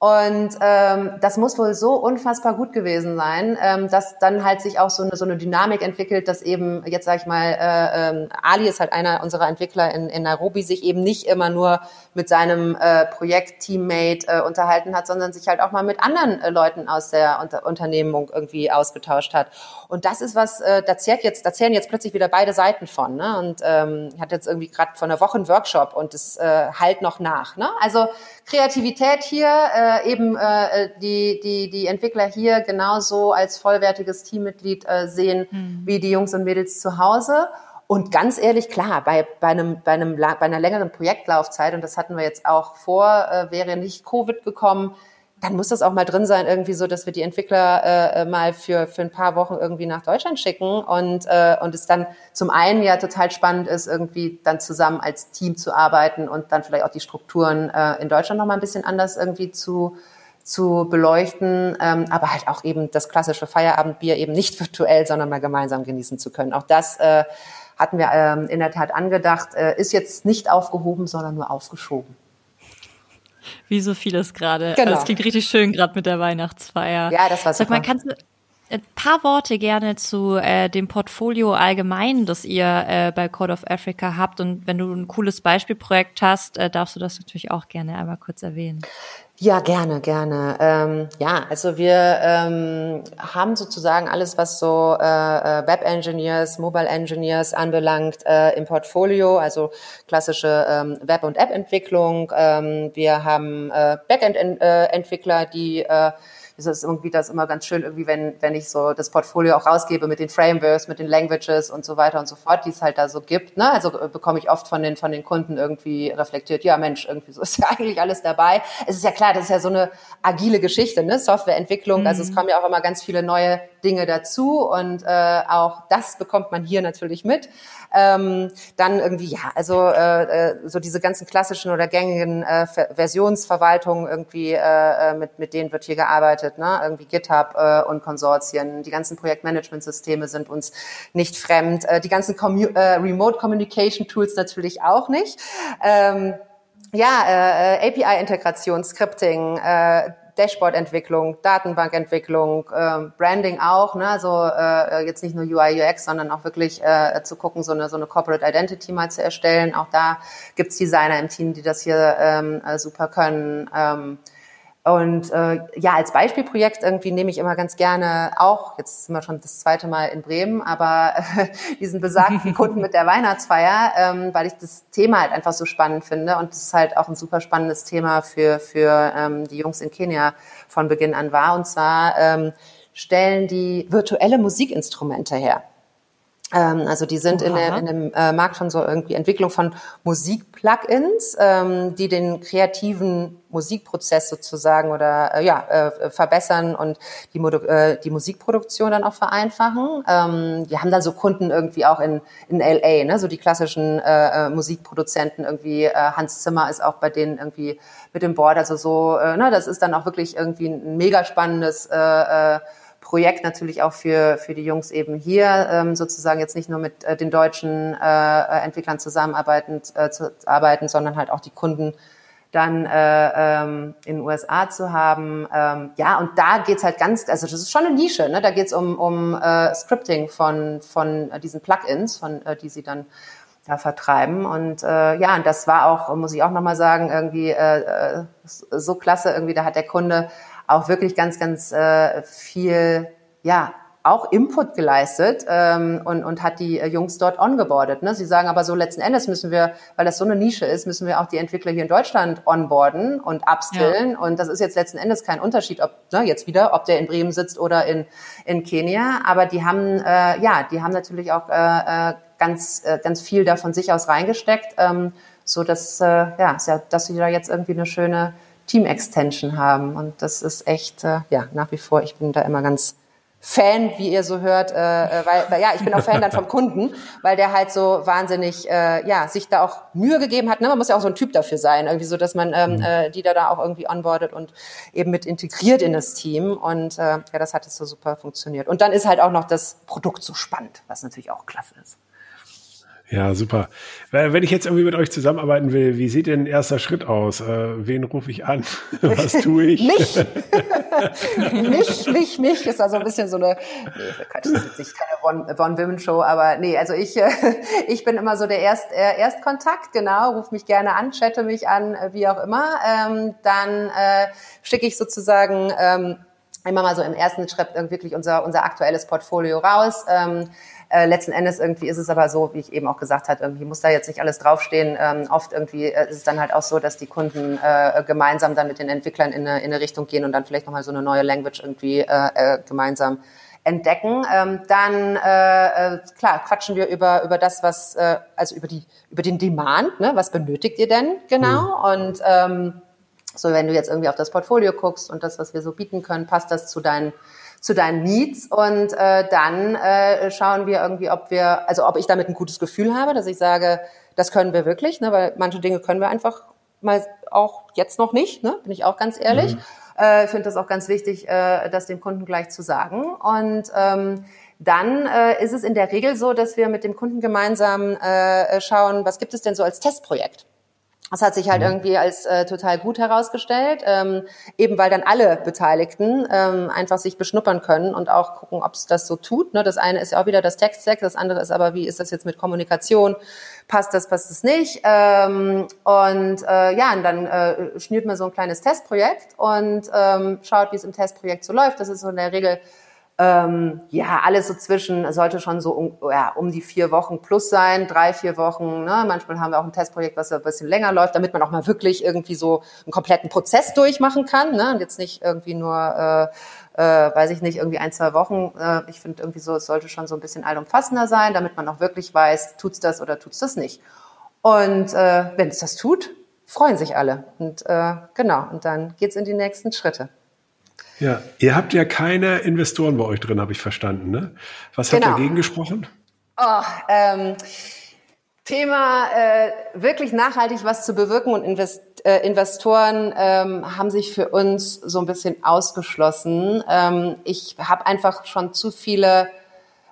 Und ähm, das muss wohl so unfassbar gut gewesen sein, ähm, dass dann halt sich auch so eine, so eine Dynamik entwickelt, dass eben, jetzt sage ich mal, äh, ähm, Ali ist halt einer unserer Entwickler in, in Nairobi, sich eben nicht immer nur mit seinem äh, Projekt-Teammate äh, unterhalten hat, sondern sich halt auch mal mit anderen äh, Leuten aus der Unter Unternehmung irgendwie ausgetauscht hat. Und das ist was, äh, da zählt jetzt, da zählen jetzt plötzlich wieder beide Seiten von. Ne? Und ähm, hat jetzt irgendwie gerade vor einer Woche einen Workshop und es äh, halt noch nach. Ne? Also Kreativität hier, äh, eben äh, die, die, die Entwickler hier genauso als vollwertiges Teammitglied äh, sehen mhm. wie die Jungs und Mädels zu Hause. Und ganz ehrlich, klar, bei, bei, einem, bei, einem, bei einer längeren Projektlaufzeit, und das hatten wir jetzt auch vor, äh, wäre nicht Covid gekommen, dann muss das auch mal drin sein, irgendwie so, dass wir die Entwickler äh, mal für, für ein paar Wochen irgendwie nach Deutschland schicken und, äh, und es dann zum einen ja total spannend ist, irgendwie dann zusammen als Team zu arbeiten und dann vielleicht auch die Strukturen äh, in Deutschland nochmal ein bisschen anders irgendwie zu, zu beleuchten, ähm, aber halt auch eben das klassische Feierabendbier eben nicht [laughs] virtuell, sondern mal gemeinsam genießen zu können. Auch das äh, hatten wir ähm, in der Tat angedacht, äh, ist jetzt nicht aufgehoben, sondern nur aufgeschoben. Wie so vieles gerade. Genau. Das klingt richtig schön gerade mit der Weihnachtsfeier. Ja, das war super. Sag mal, kannst du, ein paar Worte gerne zu äh, dem Portfolio allgemein, das ihr äh, bei Code of Africa habt. Und wenn du ein cooles Beispielprojekt hast, äh, darfst du das natürlich auch gerne einmal kurz erwähnen. Ja, gerne, gerne. Ähm, ja, also wir ähm, haben sozusagen alles, was so äh, äh, Web Engineers, Mobile Engineers anbelangt, äh, im Portfolio, also klassische ähm, Web- und App-Entwicklung. Ähm, wir haben äh, Backend-Entwickler, die äh, ist es irgendwie das immer ganz schön, irgendwie, wenn, wenn ich so das Portfolio auch rausgebe mit den Frameworks, mit den Languages und so weiter und so fort, die es halt da so gibt. Ne? Also äh, bekomme ich oft von den, von den Kunden irgendwie reflektiert, ja Mensch, irgendwie so [laughs] ist ja eigentlich alles dabei. Es ist ja klar, das ist ja so eine agile Geschichte, ne? Softwareentwicklung. Mhm. Also es mhm. kommen ja auch immer ganz viele neue Dinge dazu und äh, auch das bekommt man hier natürlich mit. Ähm, dann irgendwie, ja, also äh, äh, so diese ganzen klassischen oder gängigen äh, Versionsverwaltungen irgendwie, äh, äh, mit, mit denen wird hier gearbeitet, ne? irgendwie GitHub äh, und Konsortien. Die ganzen Projektmanagementsysteme sind uns nicht fremd. Äh, die ganzen Commu äh, Remote Communication Tools natürlich auch nicht. Ähm, ja, äh, API-Integration, Scripting, äh, Dashboard-Entwicklung, Datenbankentwicklung, äh, Branding auch, ne? also äh, jetzt nicht nur UI, UX, sondern auch wirklich äh, zu gucken, so eine, so eine Corporate Identity mal zu erstellen. Auch da gibt's Designer im Team, die das hier ähm, äh, super können. Ähm, und äh, ja, als Beispielprojekt irgendwie nehme ich immer ganz gerne auch, jetzt sind wir schon das zweite Mal in Bremen, aber äh, [laughs] diesen besagten Kunden mit der Weihnachtsfeier, ähm, weil ich das Thema halt einfach so spannend finde und es ist halt auch ein super spannendes Thema für, für ähm, die Jungs in Kenia von Beginn an war. Und zwar ähm, stellen die virtuelle Musikinstrumente her. Ähm, also die sind in, der, in dem äh, Markt von so irgendwie Entwicklung von Musik-Plugins, ähm, die den kreativen Musikprozess sozusagen oder äh, ja äh, verbessern und die, Modu äh, die Musikproduktion dann auch vereinfachen. Ähm, die haben dann so Kunden irgendwie auch in, in LA, ne? so die klassischen äh, äh, Musikproduzenten irgendwie. Äh, Hans Zimmer ist auch bei denen irgendwie mit dem Board. Also so, äh, ne, das ist dann auch wirklich irgendwie ein mega spannendes äh, äh, Projekt natürlich auch für, für die Jungs eben hier ähm, sozusagen jetzt nicht nur mit äh, den deutschen äh, äh Entwicklern zusammenarbeiten, äh, zu arbeiten, sondern halt auch die Kunden dann äh, ähm, in den USA zu haben. Ähm, ja, und da geht's halt ganz, also das ist schon eine Nische, ne? da geht's um, um äh, Scripting von, von äh, diesen Plugins, von, äh, die sie dann da vertreiben. Und äh, ja, und das war auch, muss ich auch nochmal sagen, irgendwie äh, äh so klasse, irgendwie, da hat der Kunde auch wirklich ganz, ganz äh, viel, ja, auch Input geleistet ähm, und, und hat die äh, Jungs dort ongeboardet. Ne? Sie sagen aber so, letzten Endes müssen wir, weil das so eine Nische ist, müssen wir auch die Entwickler hier in Deutschland onboarden und upskillen. Ja. Und das ist jetzt letzten Endes kein Unterschied, ob ne, jetzt wieder, ob der in Bremen sitzt oder in, in Kenia. Aber die haben, äh, ja, die haben natürlich auch äh, äh ganz, äh, ganz viel da von sich aus reingesteckt, ähm, so dass, äh, ja, dass sie da jetzt irgendwie eine schöne Team-Extension haben. Und das ist echt, äh, ja, nach wie vor, ich bin da immer ganz Fan, wie ihr so hört, äh, äh, weil, weil ja, ich bin auch Fan dann vom [laughs] Kunden, weil der halt so wahnsinnig, äh, ja, sich da auch Mühe gegeben hat. Ne? Man muss ja auch so ein Typ dafür sein, irgendwie so, dass man ähm, mhm. äh, die da da auch irgendwie onboardet und eben mit integriert in das Team. Und äh, ja, das hat jetzt so super funktioniert. Und dann ist halt auch noch das Produkt so spannend, was natürlich auch klasse ist. Ja, super. Wenn ich jetzt irgendwie mit euch zusammenarbeiten will, wie sieht denn erster Schritt aus? Äh, wen rufe ich an? [laughs] Was [laughs] tue ich? mich! [laughs] mich, mich, mich ist also ein bisschen so eine, nee, Quatsch, das ist nicht keine One-Women-Show, aber nee, also ich, äh, ich bin immer so der Erst, äh, Erstkontakt, genau, ruf mich gerne an, chatte mich an, äh, wie auch immer. Ähm, dann äh, schicke ich sozusagen ähm, immer mal so im ersten Schritt wirklich unser, unser aktuelles Portfolio raus. Ähm, äh, letzten Endes irgendwie ist es aber so, wie ich eben auch gesagt habe, irgendwie muss da jetzt nicht alles draufstehen. Ähm, oft irgendwie äh, ist es dann halt auch so, dass die Kunden äh, gemeinsam dann mit den Entwicklern in eine, in eine Richtung gehen und dann vielleicht nochmal so eine neue Language irgendwie äh, äh, gemeinsam entdecken. Ähm, dann äh, äh, klar quatschen wir über über das, was äh, also über die über den Demand. Ne? Was benötigt ihr denn genau? Mhm. Und ähm, so wenn du jetzt irgendwie auf das Portfolio guckst und das, was wir so bieten können, passt das zu deinen zu deinen Needs und äh, dann äh, schauen wir irgendwie, ob wir, also ob ich damit ein gutes Gefühl habe, dass ich sage, das können wir wirklich, ne, weil manche Dinge können wir einfach mal auch jetzt noch nicht, ne, bin ich auch ganz ehrlich. Mhm. Äh, ich finde das auch ganz wichtig, äh, das dem Kunden gleich zu sagen. Und ähm, dann äh, ist es in der Regel so, dass wir mit dem Kunden gemeinsam äh, schauen, was gibt es denn so als Testprojekt? Das hat sich halt mhm. irgendwie als äh, total gut herausgestellt, ähm, eben weil dann alle Beteiligten ähm, einfach sich beschnuppern können und auch gucken, ob es das so tut. Ne? Das eine ist ja auch wieder das Text-Stack, das andere ist aber, wie ist das jetzt mit Kommunikation? Passt das, passt es nicht? Ähm, und äh, ja, und dann äh, schnürt man so ein kleines Testprojekt und ähm, schaut, wie es im Testprojekt so läuft. Das ist so in der Regel ähm, ja, alles so zwischen, sollte schon so um, ja, um die vier Wochen plus sein, drei, vier Wochen. Ne? Manchmal haben wir auch ein Testprojekt, was ein bisschen länger läuft, damit man auch mal wirklich irgendwie so einen kompletten Prozess durchmachen kann. Ne? Und jetzt nicht irgendwie nur, äh, äh, weiß ich nicht, irgendwie ein, zwei Wochen. Äh, ich finde irgendwie so, es sollte schon so ein bisschen allumfassender sein, damit man auch wirklich weiß, tut's das oder tut's das nicht. Und äh, wenn es das tut, freuen sich alle. Und äh, genau, und dann geht's in die nächsten Schritte. Ja, ihr habt ja keine Investoren bei euch drin, habe ich verstanden. Ne? Was genau. hat dagegen gesprochen? Oh, ähm, Thema äh, wirklich nachhaltig was zu bewirken und Invest äh, Investoren ähm, haben sich für uns so ein bisschen ausgeschlossen. Ähm, ich habe einfach schon zu viele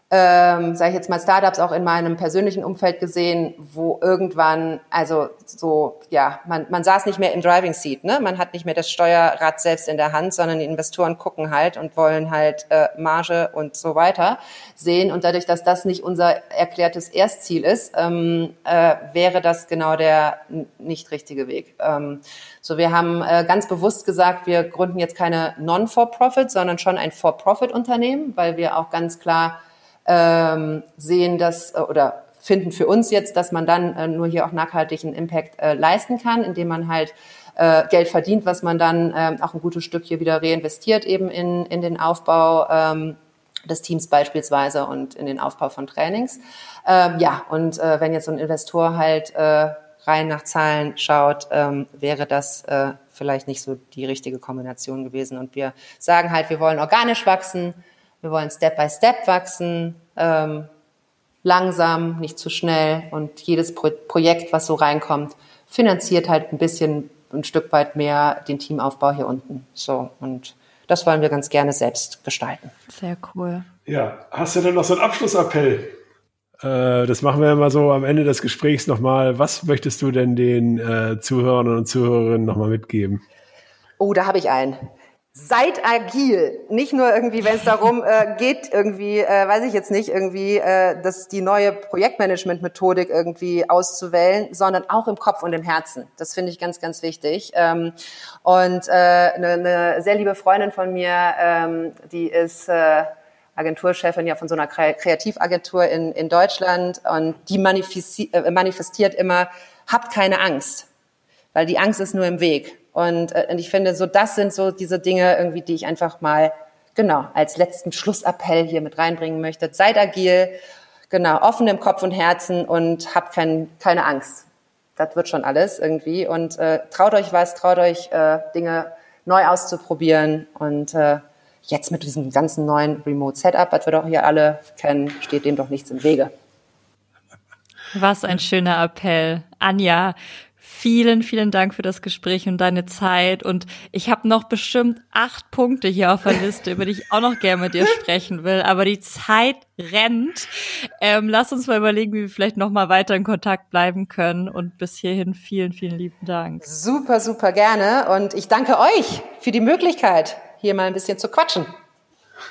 ähm, sage ich jetzt mal, Startups auch in meinem persönlichen Umfeld gesehen, wo irgendwann, also so, ja, man, man saß nicht mehr im Driving Seat, ne? Man hat nicht mehr das Steuerrad selbst in der Hand, sondern die Investoren gucken halt und wollen halt äh, Marge und so weiter sehen. Und dadurch, dass das nicht unser erklärtes Erstziel ist, ähm, äh, wäre das genau der nicht richtige Weg. Ähm, so, wir haben äh, ganz bewusst gesagt, wir gründen jetzt keine Non-For-Profit, sondern schon ein For-Profit-Unternehmen, weil wir auch ganz klar ähm, sehen dass äh, oder finden für uns jetzt, dass man dann äh, nur hier auch nachhaltigen Impact äh, leisten kann, indem man halt äh, Geld verdient, was man dann äh, auch ein gutes Stück hier wieder reinvestiert eben in, in den Aufbau ähm, des Teams beispielsweise und in den Aufbau von Trainings. Ähm, ja, und äh, wenn jetzt so ein Investor halt äh, rein nach Zahlen schaut, ähm, wäre das äh, vielleicht nicht so die richtige Kombination gewesen. Und wir sagen halt, wir wollen organisch wachsen, wir wollen Step by Step wachsen, ähm, langsam, nicht zu schnell. Und jedes Pro Projekt, was so reinkommt, finanziert halt ein bisschen, ein Stück weit mehr den Teamaufbau hier unten. So und das wollen wir ganz gerne selbst gestalten. Sehr cool. Ja, hast du denn noch so einen Abschlussappell? Äh, das machen wir immer so am Ende des Gesprächs nochmal. Was möchtest du denn den äh, Zuhörern und Zuhörerinnen nochmal mitgeben? Oh, da habe ich einen. Seid agil, nicht nur irgendwie, wenn es darum äh, geht, irgendwie, äh, weiß ich jetzt nicht, irgendwie äh, das die neue Projektmanagement-Methodik irgendwie auszuwählen, sondern auch im Kopf und im Herzen. Das finde ich ganz, ganz wichtig. Ähm, und äh, eine, eine sehr liebe Freundin von mir, ähm, die ist äh, Agenturchefin ja von so einer Kreativagentur in, in Deutschland und die äh, manifestiert immer, habt keine Angst, weil die Angst ist nur im Weg. Und, äh, und ich finde, so das sind so diese Dinge irgendwie, die ich einfach mal genau als letzten Schlussappell hier mit reinbringen möchte. Seid agil, genau offen im Kopf und Herzen und habt kein, keine Angst. Das wird schon alles irgendwie und äh, traut euch was, traut euch äh, Dinge neu auszuprobieren und äh, jetzt mit diesem ganzen neuen Remote Setup, was wir doch hier alle kennen, steht dem doch nichts im Wege. Was ein schöner Appell. Anja, Vielen, vielen Dank für das Gespräch und deine Zeit. Und ich habe noch bestimmt acht Punkte hier auf der Liste, über die ich auch noch gerne mit dir sprechen will. Aber die Zeit rennt. Ähm, lass uns mal überlegen, wie wir vielleicht noch mal weiter in Kontakt bleiben können. Und bis hierhin vielen, vielen lieben Dank. Super, super gerne. Und ich danke euch für die Möglichkeit, hier mal ein bisschen zu quatschen.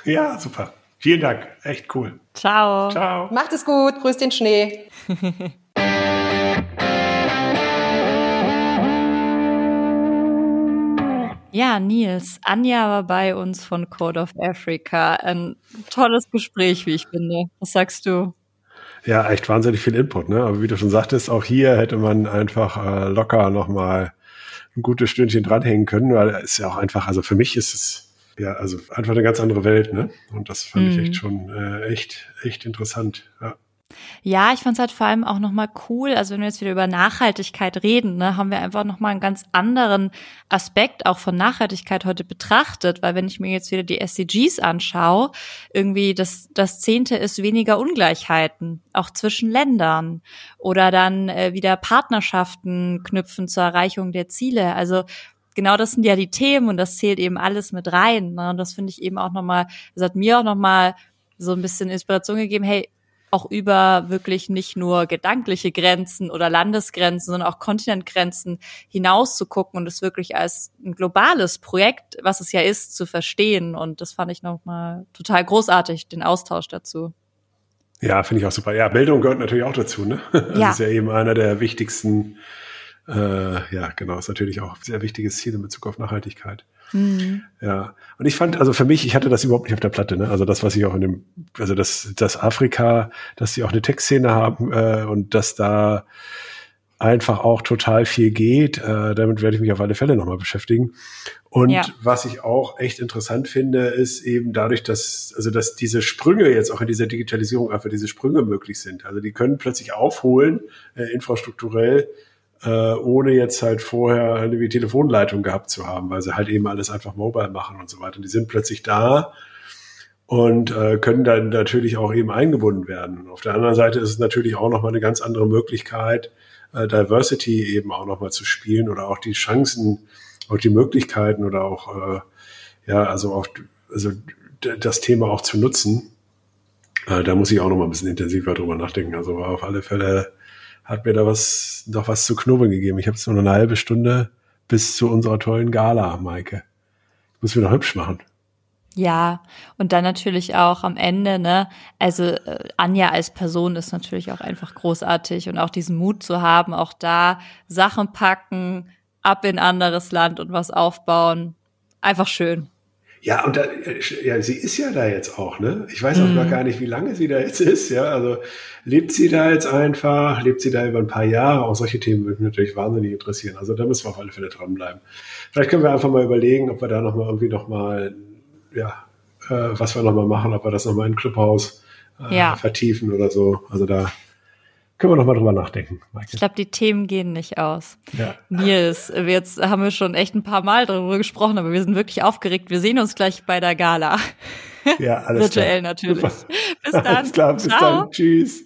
Ja, super. Vielen Dank. Echt cool. Ciao. Ciao. Macht es gut. Grüß den Schnee. [laughs] Ja, Nils, Anja war bei uns von Code of Africa. Ein tolles Gespräch, wie ich finde. Was sagst du? Ja, echt wahnsinnig viel Input, ne? Aber wie du schon sagtest, auch hier hätte man einfach äh, locker nochmal ein gutes Stündchen dranhängen können, weil es ja auch einfach, also für mich ist es ja, also einfach eine ganz andere Welt, ne? Und das fand mhm. ich echt schon äh, echt, echt interessant. Ja. Ja, ich fand es halt vor allem auch nochmal cool, also wenn wir jetzt wieder über Nachhaltigkeit reden, ne, haben wir einfach nochmal einen ganz anderen Aspekt auch von Nachhaltigkeit heute betrachtet, weil wenn ich mir jetzt wieder die SDGs anschaue, irgendwie das, das Zehnte ist weniger Ungleichheiten, auch zwischen Ländern oder dann äh, wieder Partnerschaften knüpfen zur Erreichung der Ziele. Also genau das sind ja die Themen und das zählt eben alles mit rein. Ne? Und das finde ich eben auch nochmal, das hat mir auch nochmal so ein bisschen Inspiration gegeben, hey, auch über wirklich nicht nur gedankliche Grenzen oder Landesgrenzen, sondern auch Kontinentgrenzen hinaus zu gucken und es wirklich als ein globales Projekt, was es ja ist, zu verstehen. Und das fand ich nochmal total großartig, den Austausch dazu. Ja, finde ich auch super. Ja, Bildung gehört natürlich auch dazu. Ne? Das ja. ist ja eben einer der wichtigsten, äh, ja, genau, ist natürlich auch ein sehr wichtiges Ziel in Bezug auf Nachhaltigkeit. Mhm. Ja, und ich fand, also für mich, ich hatte das überhaupt nicht auf der Platte, ne? Also das, was ich auch in dem, also das, das Afrika, dass sie auch eine Tech-Szene haben äh, und dass da einfach auch total viel geht. Äh, damit werde ich mich auf alle Fälle nochmal beschäftigen. Und ja. was ich auch echt interessant finde, ist eben dadurch, dass, also dass diese Sprünge jetzt auch in dieser Digitalisierung einfach diese Sprünge möglich sind. Also die können plötzlich aufholen, äh, infrastrukturell, äh, ohne jetzt halt vorher eine wie Telefonleitung gehabt zu haben, weil sie halt eben alles einfach mobile machen und so weiter. Die sind plötzlich da und äh, können dann natürlich auch eben eingebunden werden. Auf der anderen Seite ist es natürlich auch nochmal eine ganz andere Möglichkeit, äh, Diversity eben auch nochmal zu spielen oder auch die Chancen, auch die Möglichkeiten oder auch, äh, ja, also auch, also das Thema auch zu nutzen. Äh, da muss ich auch nochmal ein bisschen intensiver drüber nachdenken. Also auf alle Fälle hat mir da was, noch was zu knubbeln gegeben. Ich habe jetzt nur eine halbe Stunde bis zu unserer tollen Gala, Maike. Muss mir noch hübsch machen. Ja, und dann natürlich auch am Ende, ne, also äh, Anja als Person ist natürlich auch einfach großartig und auch diesen Mut zu haben, auch da Sachen packen, ab in anderes Land und was aufbauen. Einfach schön. Ja, und da, ja, sie ist ja da jetzt auch, ne? Ich weiß auch mm. noch gar nicht, wie lange sie da jetzt ist, ja. Also lebt sie da jetzt einfach, lebt sie da über ein paar Jahre? Auch solche Themen würden mich natürlich wahnsinnig interessieren. Also da müssen wir auf alle Fälle dranbleiben. Vielleicht können wir einfach mal überlegen, ob wir da nochmal irgendwie nochmal ja, äh, was wir nochmal machen, ob wir das nochmal in Clubhaus äh, ja. vertiefen oder so. Also da können wir nochmal drüber nachdenken. Michael. Ich glaube, die Themen gehen nicht aus. Ja. Nils, jetzt haben wir schon echt ein paar Mal darüber gesprochen, aber wir sind wirklich aufgeregt. Wir sehen uns gleich bei der Gala. Ja, alles Virtuell klar. natürlich. Bis dann. Alles klar, bis Ciao. dann. Tschüss.